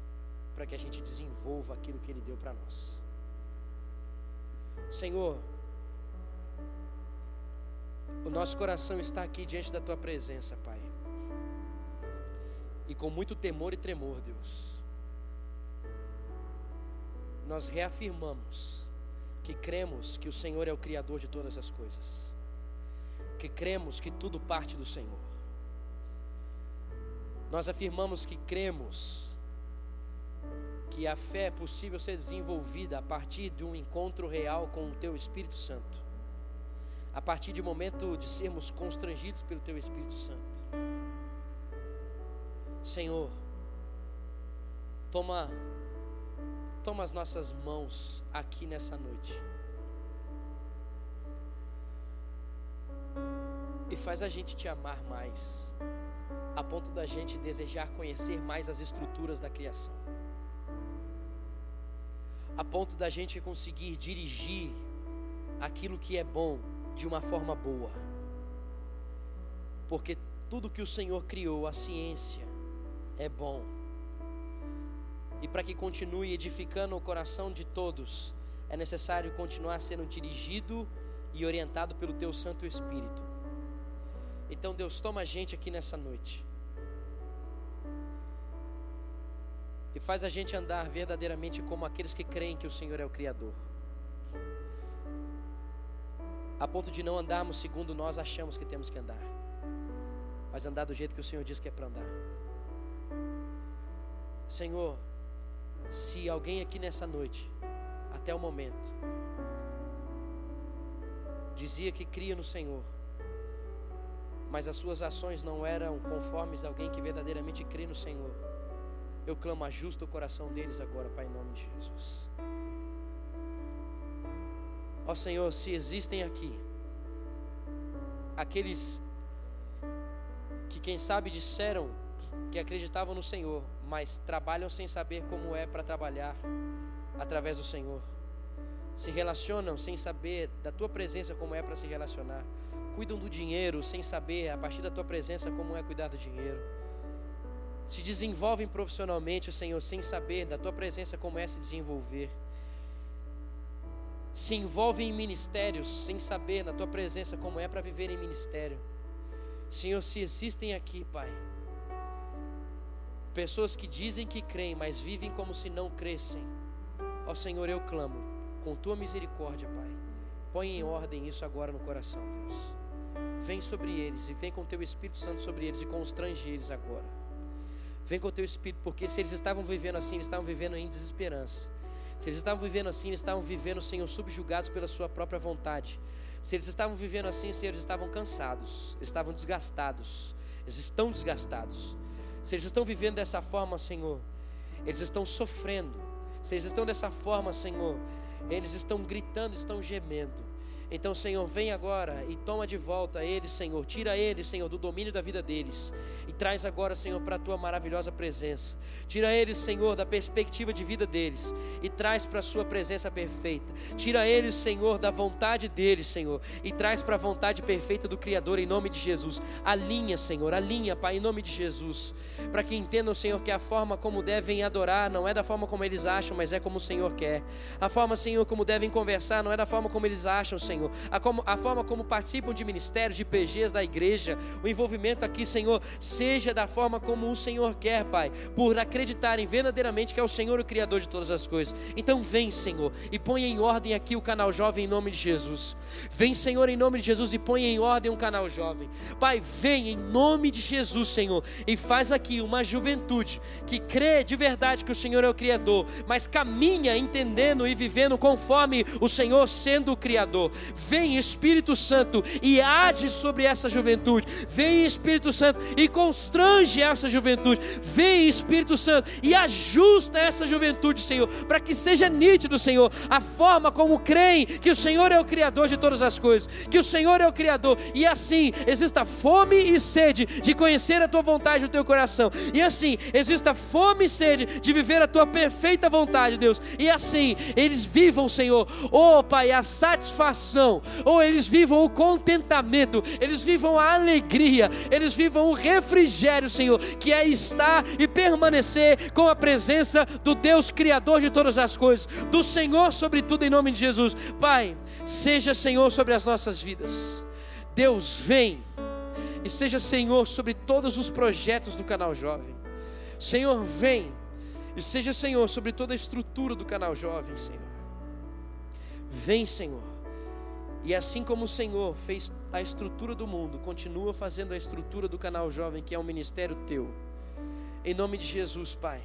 para que a gente desenvolva aquilo que Ele deu para nós. Senhor, o nosso coração está aqui diante da Tua presença, Pai. E com muito temor e tremor, Deus, nós reafirmamos que cremos que o Senhor é o Criador de todas as coisas, que cremos que tudo parte do Senhor. Nós afirmamos que cremos que a fé é possível ser desenvolvida a partir de um encontro real com o Teu Espírito Santo, a partir de momento de sermos constrangidos pelo Teu Espírito Santo. Senhor, toma Toma as nossas mãos aqui nessa noite. E faz a gente te amar mais, a ponto da gente desejar conhecer mais as estruturas da criação, a ponto da gente conseguir dirigir aquilo que é bom de uma forma boa, porque tudo que o Senhor criou, a ciência, é bom e para que continue edificando o coração de todos, é necessário continuar sendo dirigido e orientado pelo Teu Santo Espírito. Então, Deus, toma a gente aqui nessa noite. E faz a gente andar verdadeiramente como aqueles que creem que o Senhor é o Criador. A ponto de não andarmos segundo nós achamos que temos que andar, mas andar do jeito que o Senhor diz que é para andar. Senhor, se alguém aqui nessa noite, até o momento, dizia que cria no Senhor, mas as suas ações não eram conformes a alguém que verdadeiramente crê no Senhor, eu clamo, ajusta o coração deles agora, Pai, em nome de Jesus. Ó Senhor, se existem aqui aqueles que, quem sabe, disseram que acreditavam no Senhor, mas trabalham sem saber como é para trabalhar através do Senhor. Se relacionam sem saber da tua presença como é para se relacionar. Cuidam do dinheiro sem saber a partir da tua presença como é cuidar do dinheiro. Se desenvolvem profissionalmente, Senhor, sem saber da tua presença como é se desenvolver. Se envolvem em ministérios sem saber da tua presença como é para viver em ministério. Senhor, se existem aqui, Pai, Pessoas que dizem que creem, mas vivem como se não crescem. Ó Senhor, eu clamo, com tua misericórdia, Pai. Põe em ordem isso agora no coração, Deus. Vem sobre eles e vem com teu Espírito Santo sobre eles e constrange eles agora. Vem com teu Espírito, porque se eles estavam vivendo assim, eles estavam vivendo em desesperança. Se eles estavam vivendo assim, eles estavam vivendo, Senhor, subjugados pela Sua própria vontade. Se eles estavam vivendo assim, Senhor, eles estavam cansados, eles estavam desgastados, eles estão desgastados. Se eles estão vivendo dessa forma, Senhor, eles estão sofrendo. Se eles estão dessa forma, Senhor, eles estão gritando, estão gemendo. Então, Senhor, vem agora e toma de volta eles, Senhor. Tira eles, Senhor, do domínio da vida deles. E traz agora, Senhor, para a tua maravilhosa presença. Tira eles, Senhor, da perspectiva de vida deles. E traz para a sua presença perfeita. Tira eles, Senhor, da vontade deles, Senhor. E traz para a vontade perfeita do Criador, em nome de Jesus. Alinha, Senhor, alinha, Pai, em nome de Jesus. Para que entendam, Senhor, que a forma como devem adorar não é da forma como eles acham, mas é como o Senhor quer. A forma, Senhor, como devem conversar não é da forma como eles acham, Senhor Senhor, a, como, a forma como participam de ministérios, de PGs da igreja, o envolvimento aqui, Senhor, seja da forma como o Senhor quer, Pai, por acreditarem verdadeiramente que é o Senhor o Criador de todas as coisas. Então vem, Senhor, e põe em ordem aqui o canal jovem em nome de Jesus. Vem, Senhor, em nome de Jesus e põe em ordem o canal jovem. Pai, vem em nome de Jesus, Senhor, e faz aqui uma juventude que crê de verdade que o Senhor é o Criador, mas caminha entendendo e vivendo conforme o Senhor sendo o Criador. Vem, Espírito Santo, e age sobre essa juventude. Vem, Espírito Santo, e constrange essa juventude. Vem, Espírito Santo, e ajusta essa juventude, Senhor, para que seja nítido, Senhor, a forma como creem que o Senhor é o Criador de todas as coisas, que o Senhor é o Criador, e assim exista fome e sede de conhecer a tua vontade no teu coração, e assim exista fome e sede de viver a tua perfeita vontade, Deus, e assim eles vivam, Senhor, oh Pai, a satisfação, ou eles vivam o contentamento, eles vivam a alegria, eles vivam o refrigério, Senhor, que é estar e permanecer com a presença do Deus Criador de todas as coisas, do Senhor sobre tudo, em nome de Jesus. Pai, seja Senhor sobre as nossas vidas. Deus, vem e seja Senhor sobre todos os projetos do canal Jovem. Senhor, vem e seja Senhor sobre toda a estrutura do canal Jovem, Senhor. Vem, Senhor. E assim como o Senhor fez a estrutura do mundo, continua fazendo a estrutura do canal Jovem, que é um ministério teu. Em nome de Jesus, Pai.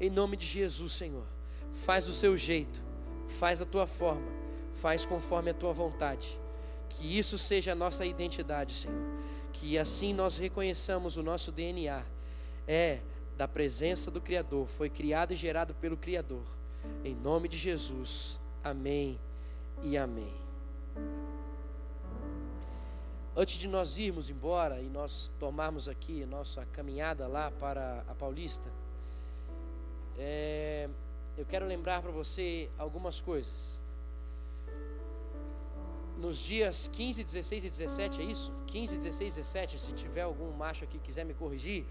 Em nome de Jesus, Senhor. Faz do seu jeito, faz a tua forma, faz conforme a tua vontade. Que isso seja a nossa identidade, Senhor. Que assim nós reconheçamos o nosso DNA. É da presença do Criador, foi criado e gerado pelo Criador. Em nome de Jesus. Amém e amém. Antes de nós irmos embora e nós tomarmos aqui nossa caminhada lá para a Paulista, é, eu quero lembrar para você algumas coisas. Nos dias 15, 16 e 17, é isso? 15, 16 e 17, se tiver algum macho aqui que quiser me corrigir,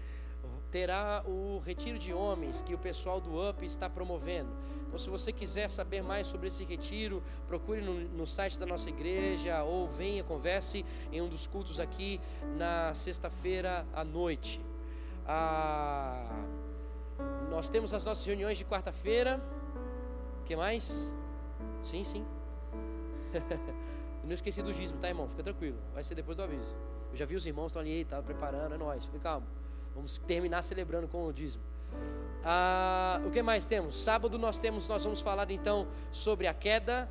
terá o retiro de homens que o pessoal do UP está promovendo. Então, se você quiser saber mais sobre esse retiro, procure no, no, site da nossa igreja ou venha, converse em um dos cultos aqui na sexta-feira à noite. Ah, nós temos as nossas reuniões de quarta-feira. O que mais? Sim, sim. não esqueci do dízimo, tá, irmão? Fica tranquilo. Vai ser depois do aviso. Eu já vi os irmãos estão ali, tá preparando, é nóis. Fica calmo. Vamos terminar celebrando com o dízimo. Ah, o que mais temos? Sábado nós temos, nós vamos falar então sobre a queda.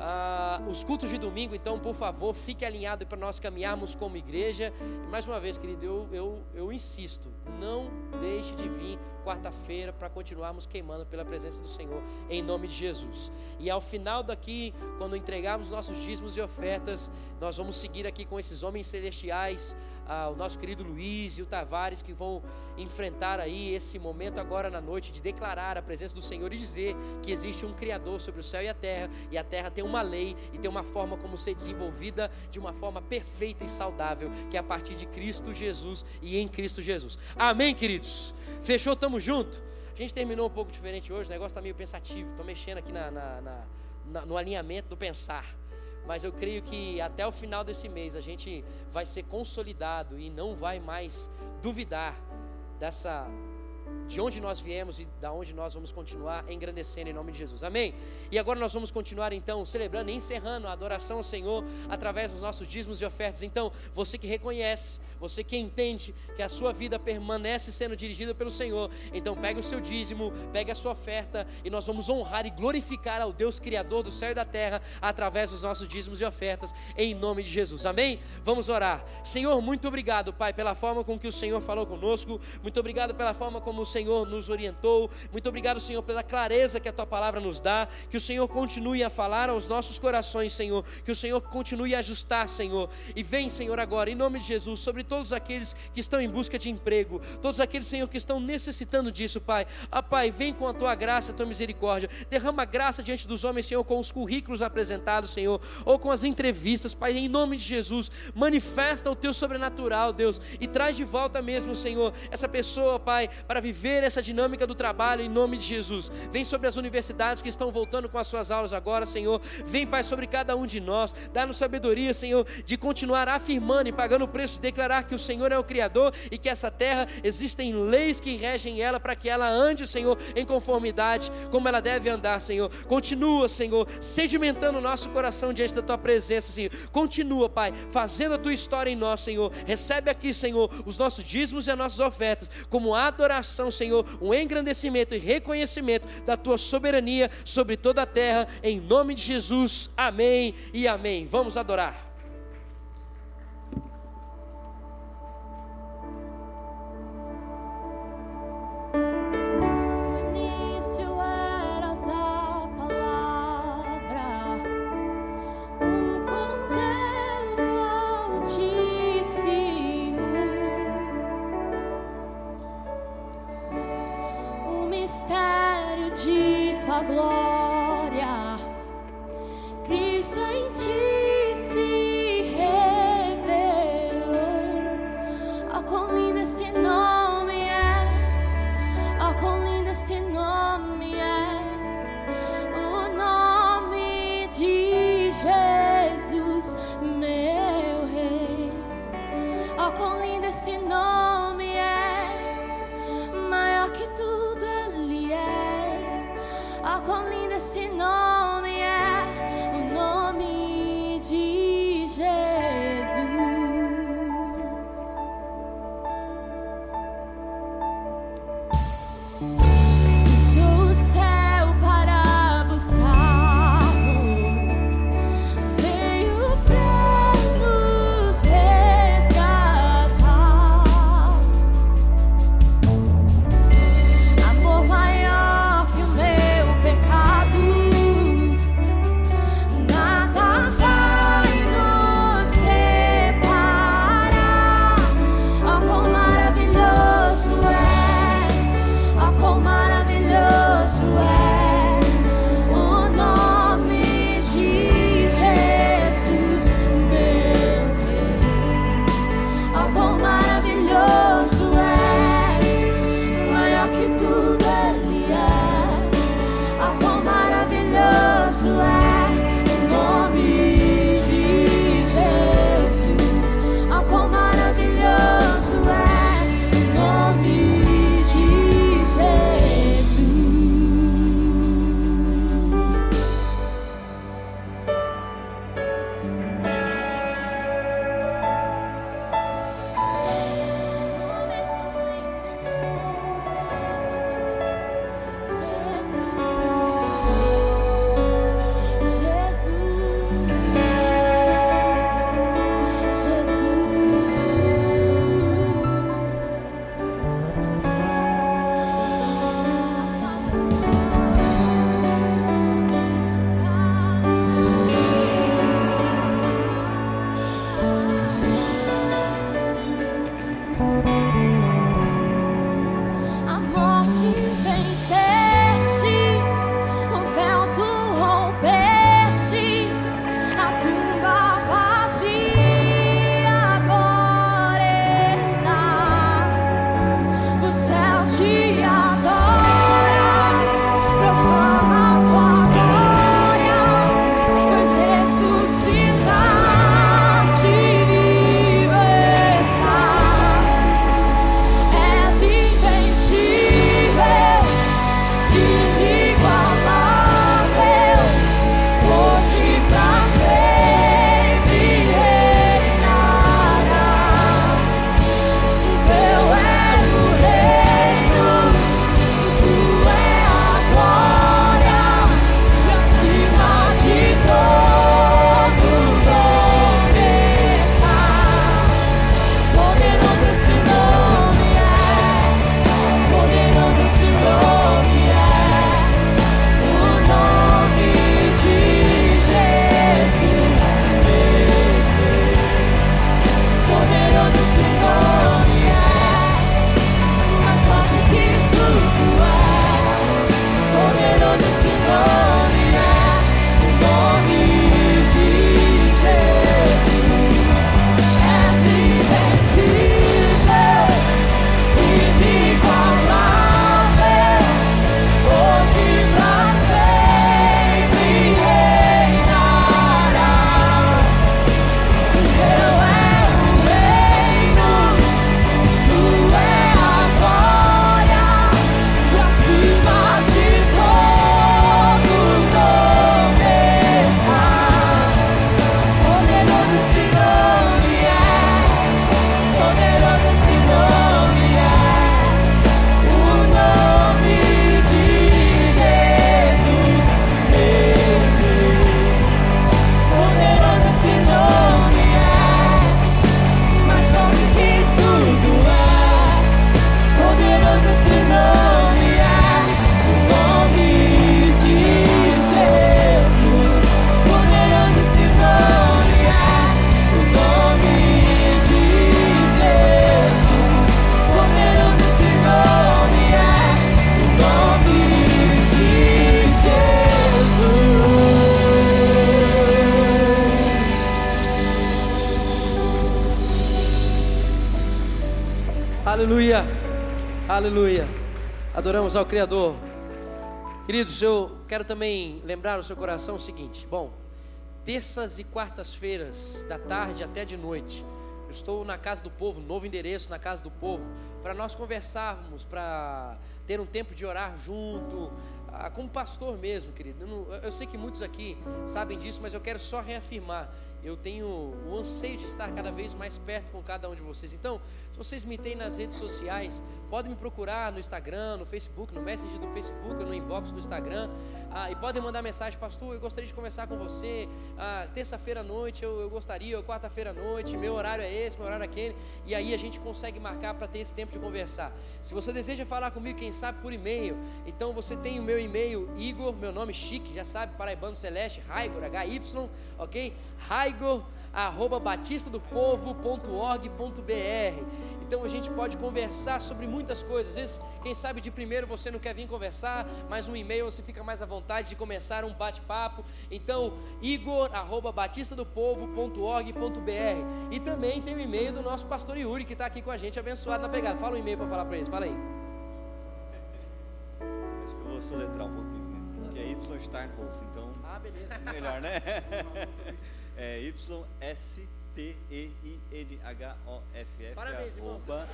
Ah, os cultos de domingo, então, por favor, fique alinhado para nós caminharmos como igreja. E mais uma vez, querido, eu, eu, eu insisto, não deixe de vir quarta-feira para continuarmos queimando pela presença do Senhor, em nome de Jesus. E ao final daqui, quando entregarmos nossos dízimos e ofertas, nós vamos seguir aqui com esses homens celestiais ah, o nosso querido Luiz e o Tavares que vão enfrentar aí esse momento agora na noite de declarar a presença do Senhor e dizer que existe um Criador sobre o céu e a terra, e a terra tem uma lei e tem uma forma como ser desenvolvida de uma forma perfeita e saudável, que é a partir de Cristo Jesus e em Cristo Jesus. Amém, queridos? Fechou? Tamo junto? A gente terminou um pouco diferente hoje, o negócio está meio pensativo, estou mexendo aqui na, na, na, no alinhamento do pensar mas eu creio que até o final desse mês a gente vai ser consolidado e não vai mais duvidar dessa de onde nós viemos e da onde nós vamos continuar engrandecendo em nome de Jesus. Amém. E agora nós vamos continuar então celebrando e encerrando a adoração ao Senhor através dos nossos dízimos e ofertas. Então, você que reconhece você que entende que a sua vida permanece sendo dirigida pelo Senhor, então pega o seu dízimo, pega a sua oferta e nós vamos honrar e glorificar ao Deus Criador do céu e da terra através dos nossos dízimos e ofertas, em nome de Jesus. Amém? Vamos orar. Senhor, muito obrigado, Pai, pela forma com que o Senhor falou conosco, muito obrigado pela forma como o Senhor nos orientou, muito obrigado, Senhor, pela clareza que a tua palavra nos dá, que o Senhor continue a falar aos nossos corações, Senhor, que o Senhor continue a ajustar, Senhor, e vem, Senhor, agora, em nome de Jesus, sobre todos aqueles que estão em busca de emprego, todos aqueles, Senhor, que estão necessitando disso, Pai. Ah, Pai, vem com a tua graça, a tua misericórdia. Derrama graça diante dos homens, Senhor, com os currículos apresentados, Senhor, ou com as entrevistas, Pai, em nome de Jesus. Manifesta o teu sobrenatural, Deus, e traz de volta mesmo, Senhor, essa pessoa, Pai, para viver essa dinâmica do trabalho em nome de Jesus. Vem sobre as universidades que estão voltando com as suas aulas agora, Senhor. Vem, Pai, sobre cada um de nós. Dá-nos sabedoria, Senhor, de continuar afirmando e pagando o preço de declarar que o Senhor é o Criador e que essa terra existem leis que regem ela para que ela ande, Senhor, em conformidade como ela deve andar, Senhor. Continua, Senhor, sedimentando o nosso coração diante da tua presença, Senhor. Continua, Pai, fazendo a tua história em nós, Senhor. Recebe aqui, Senhor, os nossos dízimos e as nossas ofertas como adoração, Senhor, um engrandecimento e reconhecimento da tua soberania sobre toda a terra, em nome de Jesus. Amém e amém. Vamos adorar. Adoramos ao Criador. Queridos, eu quero também lembrar o seu coração o seguinte: bom, terças e quartas-feiras, da tarde até de noite, eu estou na Casa do Povo, novo endereço na Casa do Povo, para nós conversarmos, para ter um tempo de orar junto, ah, como pastor mesmo, querido. Eu, eu sei que muitos aqui sabem disso, mas eu quero só reafirmar eu tenho o anseio de estar cada vez mais perto com cada um de vocês. Então, se vocês me têm nas redes sociais, podem me procurar no Instagram, no Facebook, no Messenger do Facebook, no inbox do Instagram. Ah, e podem mandar mensagem, pastor, eu gostaria de conversar com você. Ah, Terça-feira à noite eu, eu gostaria, ou quarta-feira à noite, meu horário é esse, meu horário é aquele. E aí a gente consegue marcar para ter esse tempo de conversar. Se você deseja falar comigo, quem sabe por e-mail, então você tem o meu e-mail, Igor, meu nome chique, já sabe, Paraibano Celeste, Raigor, H-Y, ok? Raigor arroba batistadopovo.org.br. Então a gente pode conversar sobre muitas coisas. Às vezes, quem sabe de primeiro você não quer vir conversar, mas um e-mail você fica mais à vontade de começar um bate-papo. Então, igor arroba batistadopovo.org.br. E também tem o e-mail do nosso pastor Yuri, que está aqui com a gente, abençoado na pegada. Fala um e-mail para falar para eles, fala aí. Acho que eu vou soletrar um pouquinho, né? Que é Y Starnhof, então. Ah, beleza. Melhor, né? é YS T-E-I-N-H-O-F-F arroba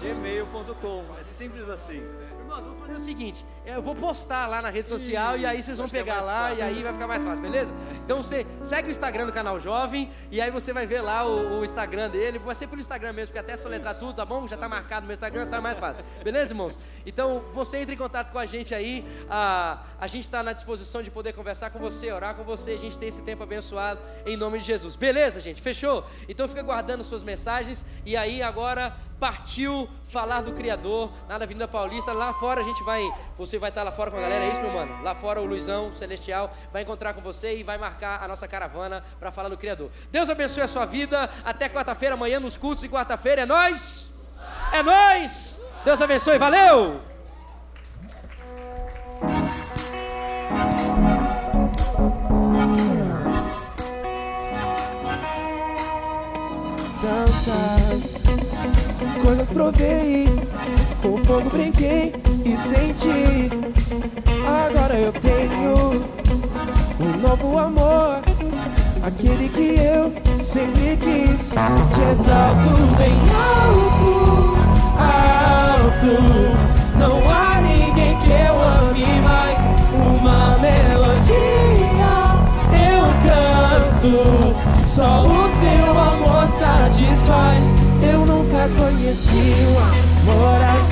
gmail.com. É simples assim. Irmãos, vamos fazer o seguinte: eu vou postar lá na rede social e aí vocês vão é pegar é lá fácil. e aí vai ficar mais fácil, beleza? Então você segue o Instagram do canal Jovem e aí você vai ver lá o, o Instagram dele. Vai ser pelo Instagram mesmo, porque até soletrar tudo, tá bom? Já tá marcado no meu Instagram, tá mais fácil. Beleza, irmãos? Então você entra em contato com a gente aí. A, a gente está na disposição de poder conversar com você, orar com você. A gente tem esse tempo abençoado em nome de Jesus. Beleza, gente? Fechou? Então fica guardando suas mensagens. E aí agora partiu falar do Criador na Avenida Paulista. Lá fora a gente vai. Você vai estar lá fora com a galera, é isso, meu mano? Lá fora o Luizão Celestial vai encontrar com você e vai marcar a nossa caravana para falar do Criador. Deus abençoe a sua vida. Até quarta-feira, amanhã nos cultos e quarta-feira. É nós! É nós! Deus abençoe, valeu! Coisas provei, com fogo brinquei e senti. Agora eu tenho um novo amor, aquele que eu sempre quis. Te exalto bem alto, alto. Não há ninguém que eu ame mais. Uma melodia só o teu amor satisfaz. Eu nunca conheci um amor assim,